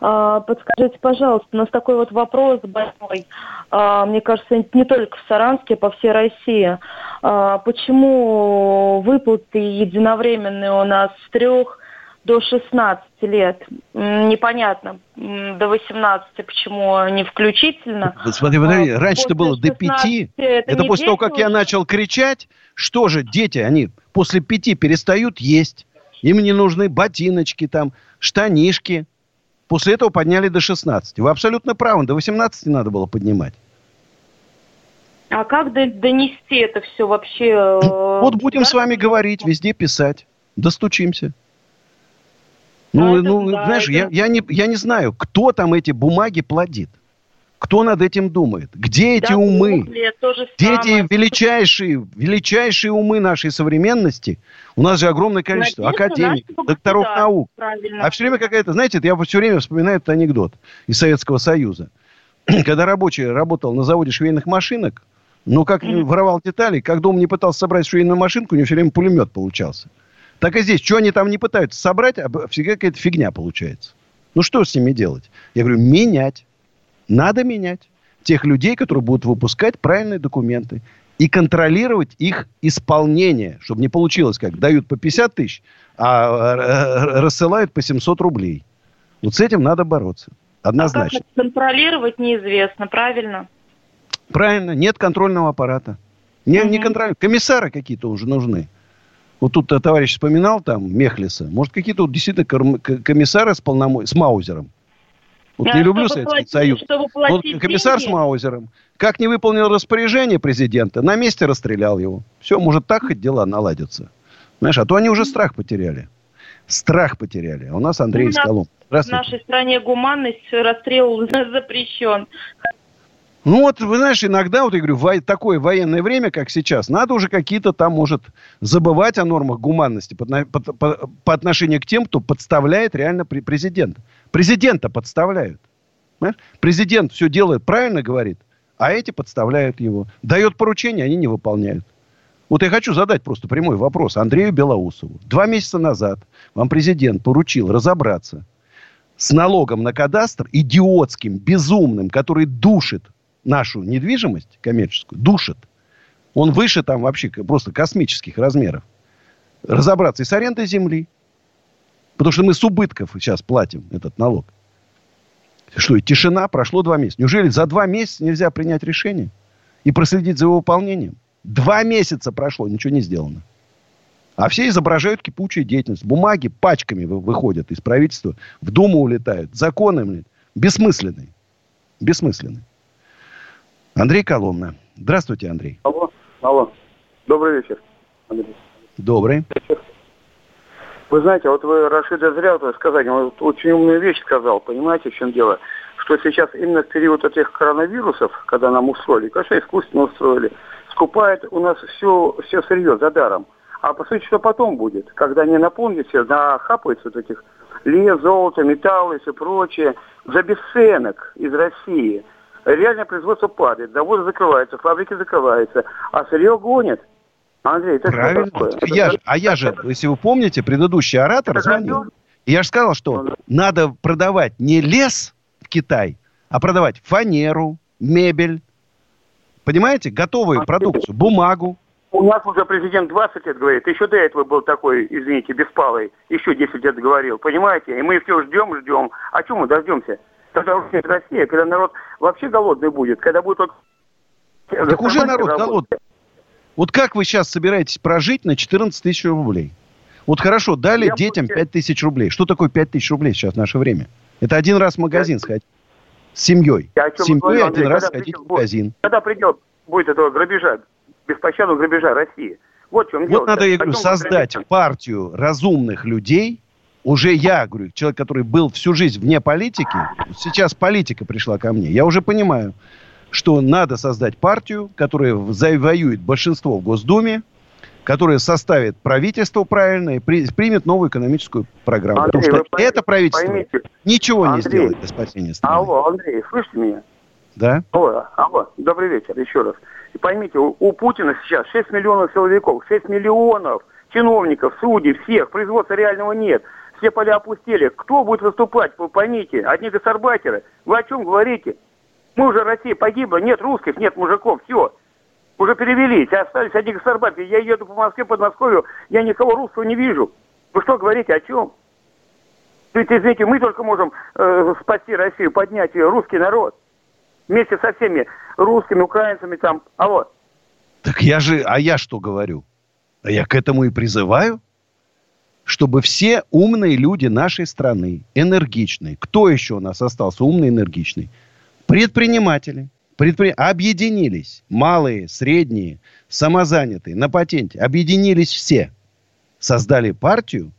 А, Подскажите, пожалуйста, у нас такой вот вопрос больной. А, Мне кажется, не только в Саранске, а по всей России. А, Почему выплаты единовременные у нас с трех до 16 лет. Непонятно, до 18 почему не включительно. Вот смотри, А, раньше-то было до 5. 16 это Это после того, как я уже? начал кричать, что же, дети, они после пяти перестают есть. Им не нужны ботиночки, там, штанишки. После этого подняли до 16. Вы абсолютно правы, до 18 надо было поднимать. А как до- донести это все вообще? э, Вот будем с вами говорить, везде писать. Достучимся. Ну, ну да, знаешь, я, это- я, не, я не знаю, кто там эти бумаги плодит. Кто над этим думает? Где эти Да, умы? Где эти величайшие, величайшие умы нашей современности? У нас же огромное количество Надежда академиков, докторов государства, наук. правильно. А все время какая-то, знаете, я все время вспоминаю этот анекдот из Советского Союза. Когда рабочий работал на заводе швейных машинок, ну, как воровал детали, как дом не пытался собрать швейную машинку, у него все время пулемет получался. Так и здесь, что они там не пытаются собрать, а всегда какая-то фигня получается. Ну, что с ними делать? Я говорю, менять. Надо менять тех людей, которые будут выпускать правильные документы и контролировать их исполнение, чтобы не получилось, как дают по 50 тысяч, а э, рассылают по 700 рублей. Вот с этим надо бороться. А Однозначно. как это контролировать неизвестно, правильно? Правильно, нет контрольного аппарата. Не, не контроль... Комиссары какие-то уже нужны. Вот тут э, товарищ вспоминал там Мехлиса. Может, какие-то вот действительно комиссары с, полномо... с Маузером. Вот А не люблю Советский платить- Союз. Вот комиссар деньги? с Маузером. Как не выполнил распоряжение президента, на месте расстрелял его. Все, может, так хоть дела наладятся. Знаешь, а то они уже страх потеряли. Страх потеряли. А у нас Андрей из Колумб. В нашей стране гуманность, расстрел запрещен. Ну вот, вы знаешь, иногда, вот я говорю, во- такое военное время, как сейчас, надо уже какие-то там, может, забывать о нормах гуманности по, по- по- по отношению к тем, кто подставляет реально пре- президента. Президента подставляют. Понимаешь? Президент все делает правильно, говорит, а эти подставляют его. Дает поручения, они не выполняют. Вот я хочу задать просто прямой вопрос Андрею Белоусову. Два месяца назад вам президент поручил разобраться с налогом на кадастр, идиотским, безумным, который душит нашу недвижимость коммерческую, душит. Он выше там вообще просто космических размеров. Разобраться и с арендой земли. Потому что мы с убытков сейчас платим этот налог. Что, и тишина, прошло два месяца. Неужели за два месяца нельзя принять решение и проследить за его выполнением? Два месяца прошло, ничего не сделано. А все изображают кипучую деятельность. Бумаги пачками вы- выходят из правительства, в Думу улетают. Законы, блин, бессмысленные. Бессмысленные. Андрей Коломна. Здравствуйте, Андрей. Алло, алло. Добрый вечер, Андрей. Добрый. Вы знаете, вот вы, Рашида, зря вот сказали, он вот очень умную вещь сказал, понимаете, в чем дело? Что сейчас именно в период этих коронавирусов, когда нам устроили, конечно, искусственно устроили, скупает у нас все, все сырье за даром. А по сути, что потом будет? Когда они наполнят все, нахапаются вот этих лес, золото, металлы и все прочее, за бесценок из России. Реальное производство падает, заводы закрываются, фабрики закрываются, а сырье гонят. Андрей, это Правильно. что такое? Я же- а я же, если вы помните, предыдущий оратор звонил. И я же сказал, что надо продавать не лес в Китай, а продавать фанеру, мебель. Понимаете? Готовую продукцию, бумагу. У нас уже президент 20 лет говорит, еще до этого был такой, извините, беспалый, еще 10 лет говорил, понимаете? И мы все ждем, ждем. А чем мы дождемся? Когда Россия, когда народ вообще голодный будет, когда будет. Так уже народ голодный. Вот как вы сейчас собираетесь прожить на 14 тысяч рублей? Вот хорошо, дали Я детям получаю- 5 тысяч рублей. Что такое 5 тысяч рублей сейчас в наше время? Это один раз в магазин сходить. С семьей. С семьей говорю, один Андрей, раз когда сходить в магазин. Когда придет, будет этого грабежа, беспощадного грабежа России. Вот в чем дело. Вот надо, я говорю, создать партию разумных людей. Уже я, говорю, человек, который был всю жизнь вне политики, сейчас политика пришла ко мне. Я уже понимаю, что надо создать партию, которая завоюет большинство в Госдуме, которая составит правительство правильное и при- примет новую экономическую программу. Андрей, Потому что поймите- это правительство поймите. ничего не Андрей. сделает для спасения страны. Алло, Андрей, слышите меня? Да? Алло, алло, добрый вечер еще раз. И поймите, у, у Путина сейчас 6 миллионов силовиков, 6 миллионов чиновников, судей, всех, производства реального нет. Все поля опустили. Кто будет выступать, вы поймите, одни гастарбайтеры. Вы о чем говорите? Мы уже, Россия погибла, нет русских, нет мужиков, все. Уже перевелись, остались одни гастарбайтеры. Я еду по Москве, Подмосковью, я никого русского не вижу. Вы что говорите, о чем? Ведь, извините, мы только можем э, спасти Россию, поднять ее, русский народ. Вместе со всеми русскими, украинцами там. А вот. Так я же, а я что говорю? А я к этому и призываю, чтобы все умные люди нашей страны, энергичные, кто еще у нас остался умный, энергичный? Предприниматели. Предпри... Объединились. Малые, средние, самозанятые, на патенте. Объединились все. Создали партию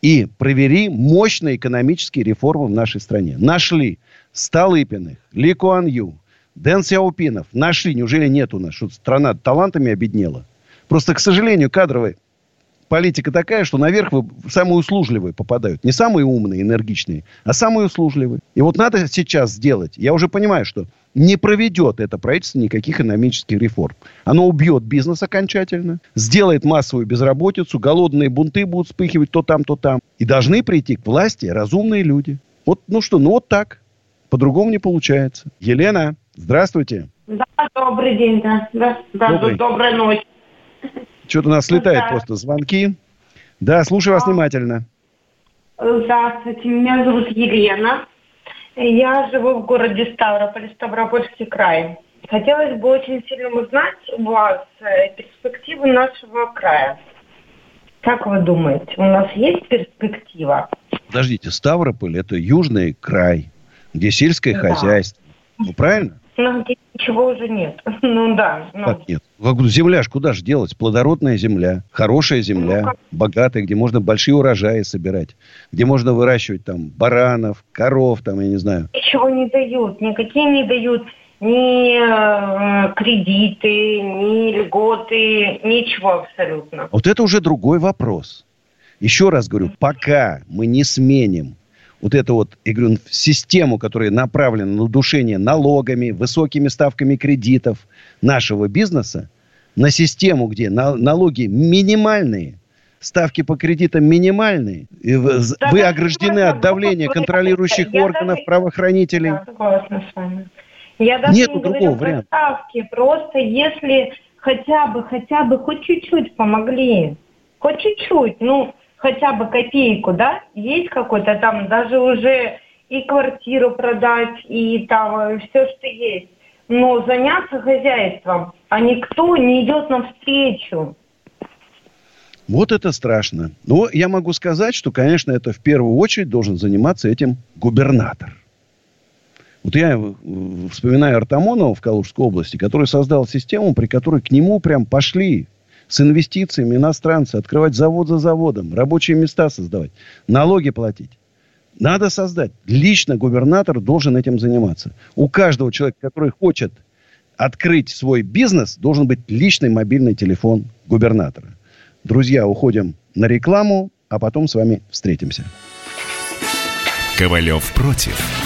и провели мощные экономические реформы в нашей стране. Нашли Столыпиных, Ли Куан Ю, Дэн Сяопинов. Нашли. Неужели нет у нас? Что страна талантами обеднела? Просто, к сожалению, кадровая политика такая, что наверх вы самые услужливые попадают. Не самые умные, энергичные, а самые услужливые. И вот надо сейчас сделать. Я уже понимаю, что не проведет это правительство никаких экономических реформ. Оно убьет бизнес окончательно, сделает массовую безработицу, голодные бунты будут вспыхивать то там, то там. И должны прийти к власти разумные люди. Вот, ну что, ну вот так. По-другому не получается. Елена, здравствуйте. Да, добрый день, да. да, да Добрый. добрая ночь. Что-то у нас слетает Да. просто звонки. Да, слушаю вас внимательно. Здравствуйте, меня зовут Елена. Я живу в городе Ставрополь, Ставропольский край. Хотелось бы очень сильно узнать у вас э, перспективы нашего края. Как вы думаете, у нас есть перспектива? Подождите, Ставрополь это южный край, где сельское Да. хозяйство. Ну, правильно? Ну, где ничего уже нет. Ну да. ну. Как нет? Земля ж куда же делать? Плодородная земля, хорошая земля, богатая, где можно большие урожаи собирать, где можно выращивать там баранов, коров, там, я не знаю. Ничего не дают, никакие не дают ни э, кредиты, ни льготы, ничего абсолютно. Вот это уже другой вопрос. Еще раз говорю, пока мы не сменим вот эту вот, я говорю, систему, которая направлена на удушение налогами, высокими ставками кредитов нашего бизнеса, на систему, где на- налоги минимальные, ставки по кредитам минимальные, вы, вы ограждены от давления контролирующих Я органов, даже- правоохранителей. Да, согласна с вами. Я даже Нету не другого варианта. ставки, просто если хотя бы, хотя бы хоть чуть-чуть помогли, хоть чуть-чуть, ну, хотя бы копейку, да, есть какой-то там, даже уже и квартиру продать, и там все, что есть. Но заняться хозяйством, а никто не идет навстречу. Вот это страшно. Но я могу сказать, что, конечно, это в первую очередь должен заниматься этим губернатор. Вот я э, вспоминаю Артамонова в Калужской области, который создал систему, при которой к нему прям пошли с инвестициями иностранцы, открывать завод за заводом, рабочие места создавать, налоги платить. Надо создать. Лично губернатор должен этим заниматься. У каждого человека, который хочет открыть свой бизнес, должен быть личный мобильный телефон губернатора. Друзья, уходим на рекламу, а потом с вами встретимся. Ковалев против.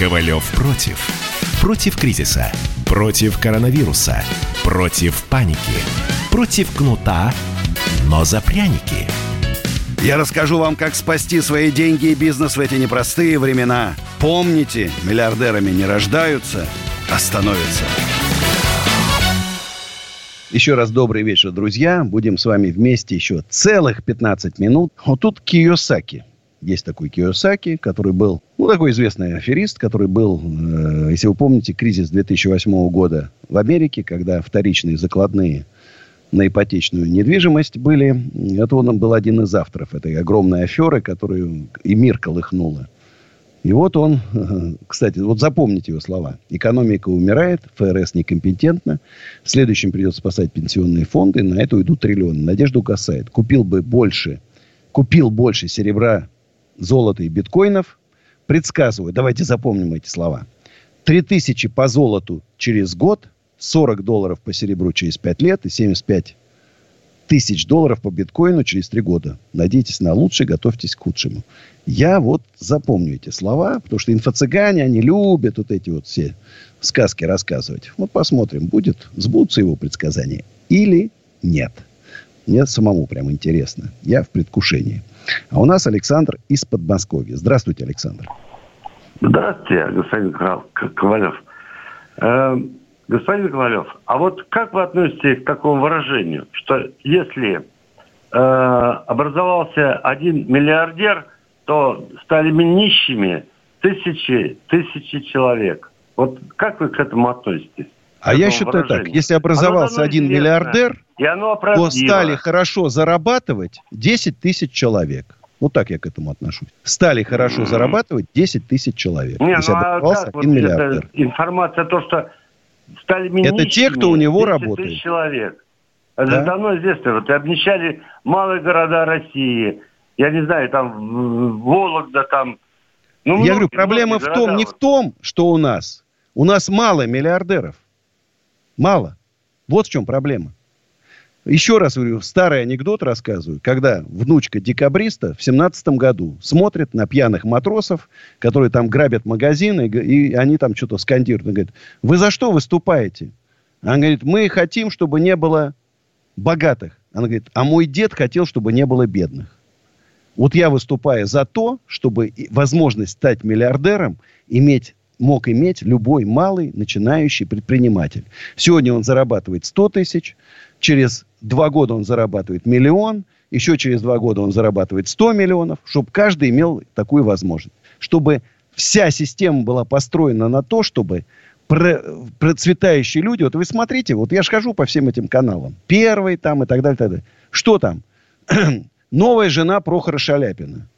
«Ковалев против». Против кризиса. Против коронавируса. Против паники. Против кнута, но за пряники. Я расскажу вам, как спасти свои деньги и бизнес в эти непростые времена. Помните, миллиардерами не рождаются, а становятся. Еще раз добрый вечер, друзья. Будем с вами вместе еще целых 15 минут. Вот тут Киосаки. Есть такой Киосаки, который был, ну, такой известный аферист, который был, э, если вы помните, кризис 2008 года в Америке, когда вторичные закладные на ипотечную недвижимость были. Это он был один из авторов этой огромной аферы, которую и мир колыхнула. И вот он, кстати, вот запомните его слова. Экономика умирает, ФРС некомпетентна. Следующим придется спасать пенсионные фонды. На это уйдут триллионы. Надежда угасает. Купил бы больше, купил больше серебра, золота и биткоинов. Предсказываю, давайте запомним эти слова. 3000 по золоту через год, 40 долларов по серебру через 5 лет и 75 тысяч долларов по биткоину через три года. Надейтесь на лучшее, готовьтесь к худшему. Я вот запомню эти слова, потому что инфо-цыгане, они любят вот эти вот все сказки рассказывать. Вот посмотрим, будет, сбудутся его предсказания или нет. Мне самому прям интересно. Я в предвкушении. А у нас Александр из Подмосковья. Здравствуйте, Александр. Здравствуйте, господин Ковалев. Э, господин Ковалев, а вот как вы относитесь к такому выражению, что если э, образовался один миллиардер, то стали нищими тысячи, тысячи человек. Вот как вы к этому относитесь? А я считаю так, если образовался один известно, миллиардер, то стали хорошо зарабатывать 10 тысяч человек. Вот так я к этому отношусь. Стали хорошо зарабатывать 10 тысяч человек. Не, ну, а как вот миллиардер. информация, то, что стали Это те, кто у него работает. человек. Это да? давно известно. Вот обнищали малые города России. Я не знаю, там Вологда, там... Ну, я говорю, проблема в том, не в том, что у нас. У нас мало миллиардеров. Мало. Вот в чем проблема. Еще раз говорю, старый анекдот рассказываю, когда внучка декабриста в семнадцатом году смотрит на пьяных матросов, которые там грабят магазины, и они там что-то скандируют. Она говорит, вы за что выступаете? Она говорит, мы хотим, чтобы не было богатых. Она говорит, а мой дед хотел, чтобы не было бедных. Вот я выступаю за то, чтобы возможность стать миллиардером иметь мог иметь любой малый начинающий предприниматель. Сегодня он зарабатывает 100 тысяч, через два года он зарабатывает миллион, еще через два года он зарабатывает 100 миллионов, чтобы каждый имел такую возможность. Чтобы вся система была построена на то, чтобы процветающие люди, вот вы смотрите, вот я же хожу по всем этим каналам, первый там и так далее, так далее. Что там? Новая жена Прохора Шаляпина.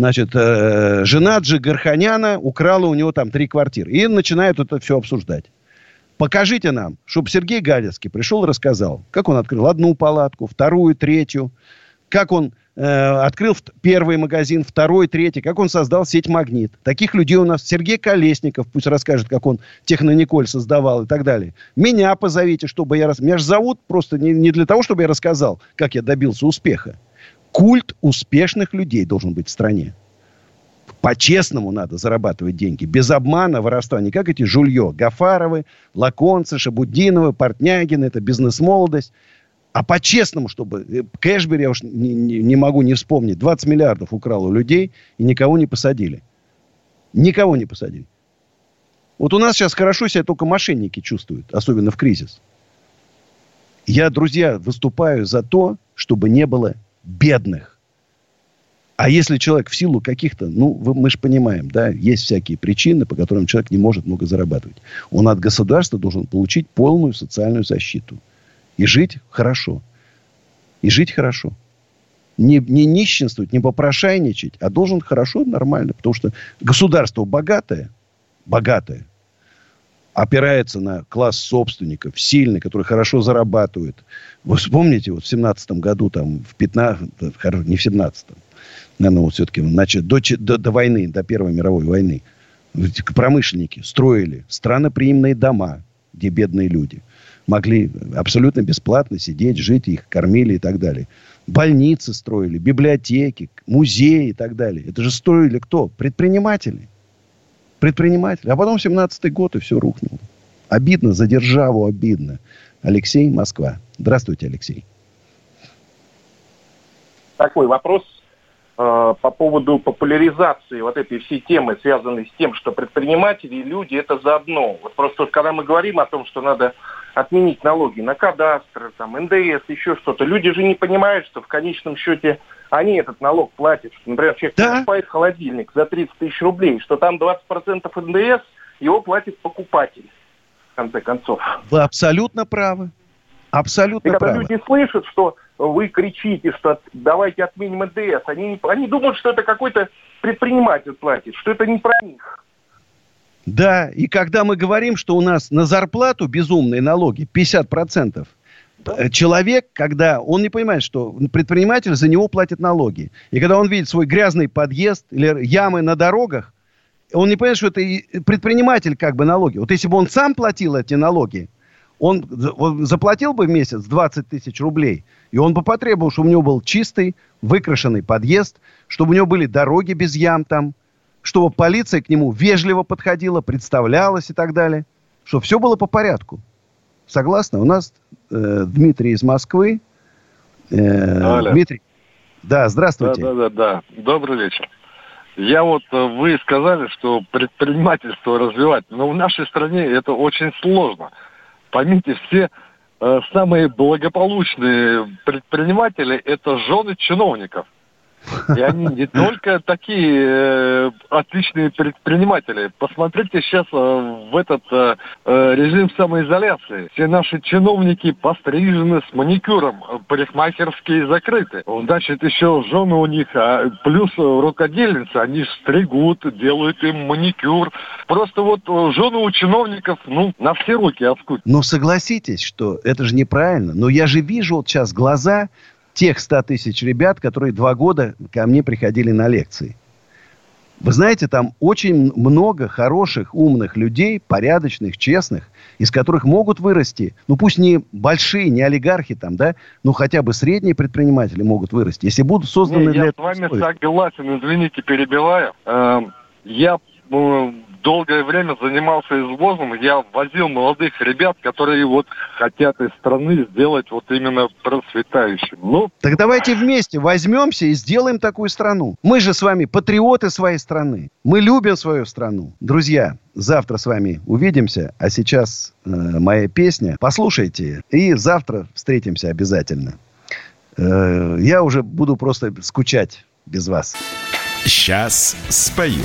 Значит, э, жена Джигарханяна украла у него там три квартиры. И начинают это все обсуждать. Покажите нам, чтобы Сергей Галецкий пришел и рассказал, как он открыл одну палатку, вторую, третью, как он э, открыл первый магазин, второй, третий, как он создал сеть «Магнит». Таких людей у нас Сергей Колесников, пусть расскажет, как он Технониколь создавал и так далее. Меня позовите, чтобы я... Меня же зовут просто не, не для того, чтобы я рассказал, как я добился успеха. Культ успешных людей должен быть в стране. По-честному надо зарабатывать деньги. Без обмана, воровства. Не как эти жулье. Гафаровы, Лаконцы, Шабудиновы, Портнягин. Это бизнес-молодость. А по-честному, чтобы... Э, Кэшбери, я уж не, не, не могу не вспомнить. 20 миллиардов украл у людей и никого не посадили. Никого не посадили. Вот у нас сейчас хорошо себя только мошенники чувствуют. Особенно в кризис. Я, друзья, выступаю за то, чтобы не было бедных. А если человек в силу каких-то, ну, мы же понимаем, да, есть всякие причины, по которым человек не может много зарабатывать. Он от государства должен получить полную социальную защиту. И жить хорошо. И жить хорошо. Не, не нищенствовать, не попрошайничать, а должен хорошо, нормально. Потому что государство богатое, богатое, опирается на класс собственников, сильный, который хорошо зарабатывает. Вы вспомните, вот в семнадцатом году, там, в 15 не в семнадцатом наверное, вот все-таки значит, до, до, до войны, до Первой мировой войны, промышленники строили страноприимные дома, где бедные люди могли абсолютно бесплатно сидеть, жить, их кормили и так далее. Больницы строили, библиотеки, музеи и так далее. Это же строили кто? Предприниматели. Предприниматели. А потом 17-й год, и все рухнуло. Обидно, за державу обидно. Алексей, Москва. Здравствуйте, Алексей. Такой вопрос Э, по поводу популяризации вот этой всей темы, связанной с тем, что предприниматели и люди это заодно. Вот просто когда мы говорим о том, что надо отменить налоги на кадастр, там, НДС, еще что-то, люди же не понимают, что в конечном счете они этот налог платят. Что, например, человек да? покупает холодильник за 30 тысяч рублей, что там 20% НДС его платит покупатель, в конце концов. Вы абсолютно правы. Абсолютно и когда правы. люди слышат, что вы кричите, что давайте отменим НДС, они, они думают, что это какой-то предприниматель платит, что это не про них. Да, и когда мы говорим, что у нас на зарплату безумные налоги 50%, Э, человек, когда он не понимает, что предприниматель за него платит налоги, и когда он видит свой грязный подъезд или ямы на дорогах, он не понимает, что это предприниматель как бы налоги. Вот если бы он сам платил эти налоги, Он, он заплатил бы в месяц 20 тысяч рублей, и он бы потребовал, чтобы у него был чистый, выкрашенный подъезд, чтобы у него были дороги без ям там, чтобы полиция к нему вежливо подходила, представлялась и так далее, чтобы все было по порядку. Согласны? У нас э, Дмитрий из Москвы. Э, Дмитрий. Да, здравствуйте. Да, да, да, да. Добрый вечер. Я вот, э, вы сказали, что предпринимательство развивать, но в нашей стране это очень сложно. Поймите, все э, самые благополучные предприниматели – это жены чиновников – и они не только такие э, отличные предприниматели. Посмотрите сейчас э, в этот э, э, режим самоизоляции. Все наши чиновники пострижены с маникюром, парикмахерские закрыты. Значит, еще жены у них, а плюс рукодельницы, они стригут, делают им маникюр. Просто вот э, жены у чиновников, ну, на все руки откуда. Но согласитесь, что это же неправильно. Но я же вижу вот сейчас глаза тех 100 тысяч ребят, которые два года ко мне приходили на лекции. Вы знаете, там очень много хороших, умных людей, порядочных, честных, из которых могут вырасти, ну пусть не большие, не олигархи там, да, но хотя бы средние предприниматели могут вырасти, если будут созданы не, для я этого. Я с вами согласен, извините, перебиваю. Эм, я э, долгое время занимался извозом, я возил молодых ребят, которые вот хотят из страны сделать вот именно процветающим. Ну, так давайте вместе возьмемся и сделаем такую страну. Мы же с вами патриоты своей страны. Мы любим свою страну. Друзья, завтра с вами увидимся, а сейчас э, моя песня. Послушайте, и завтра встретимся обязательно. Э, я уже буду просто скучать без вас. Сейчас спою.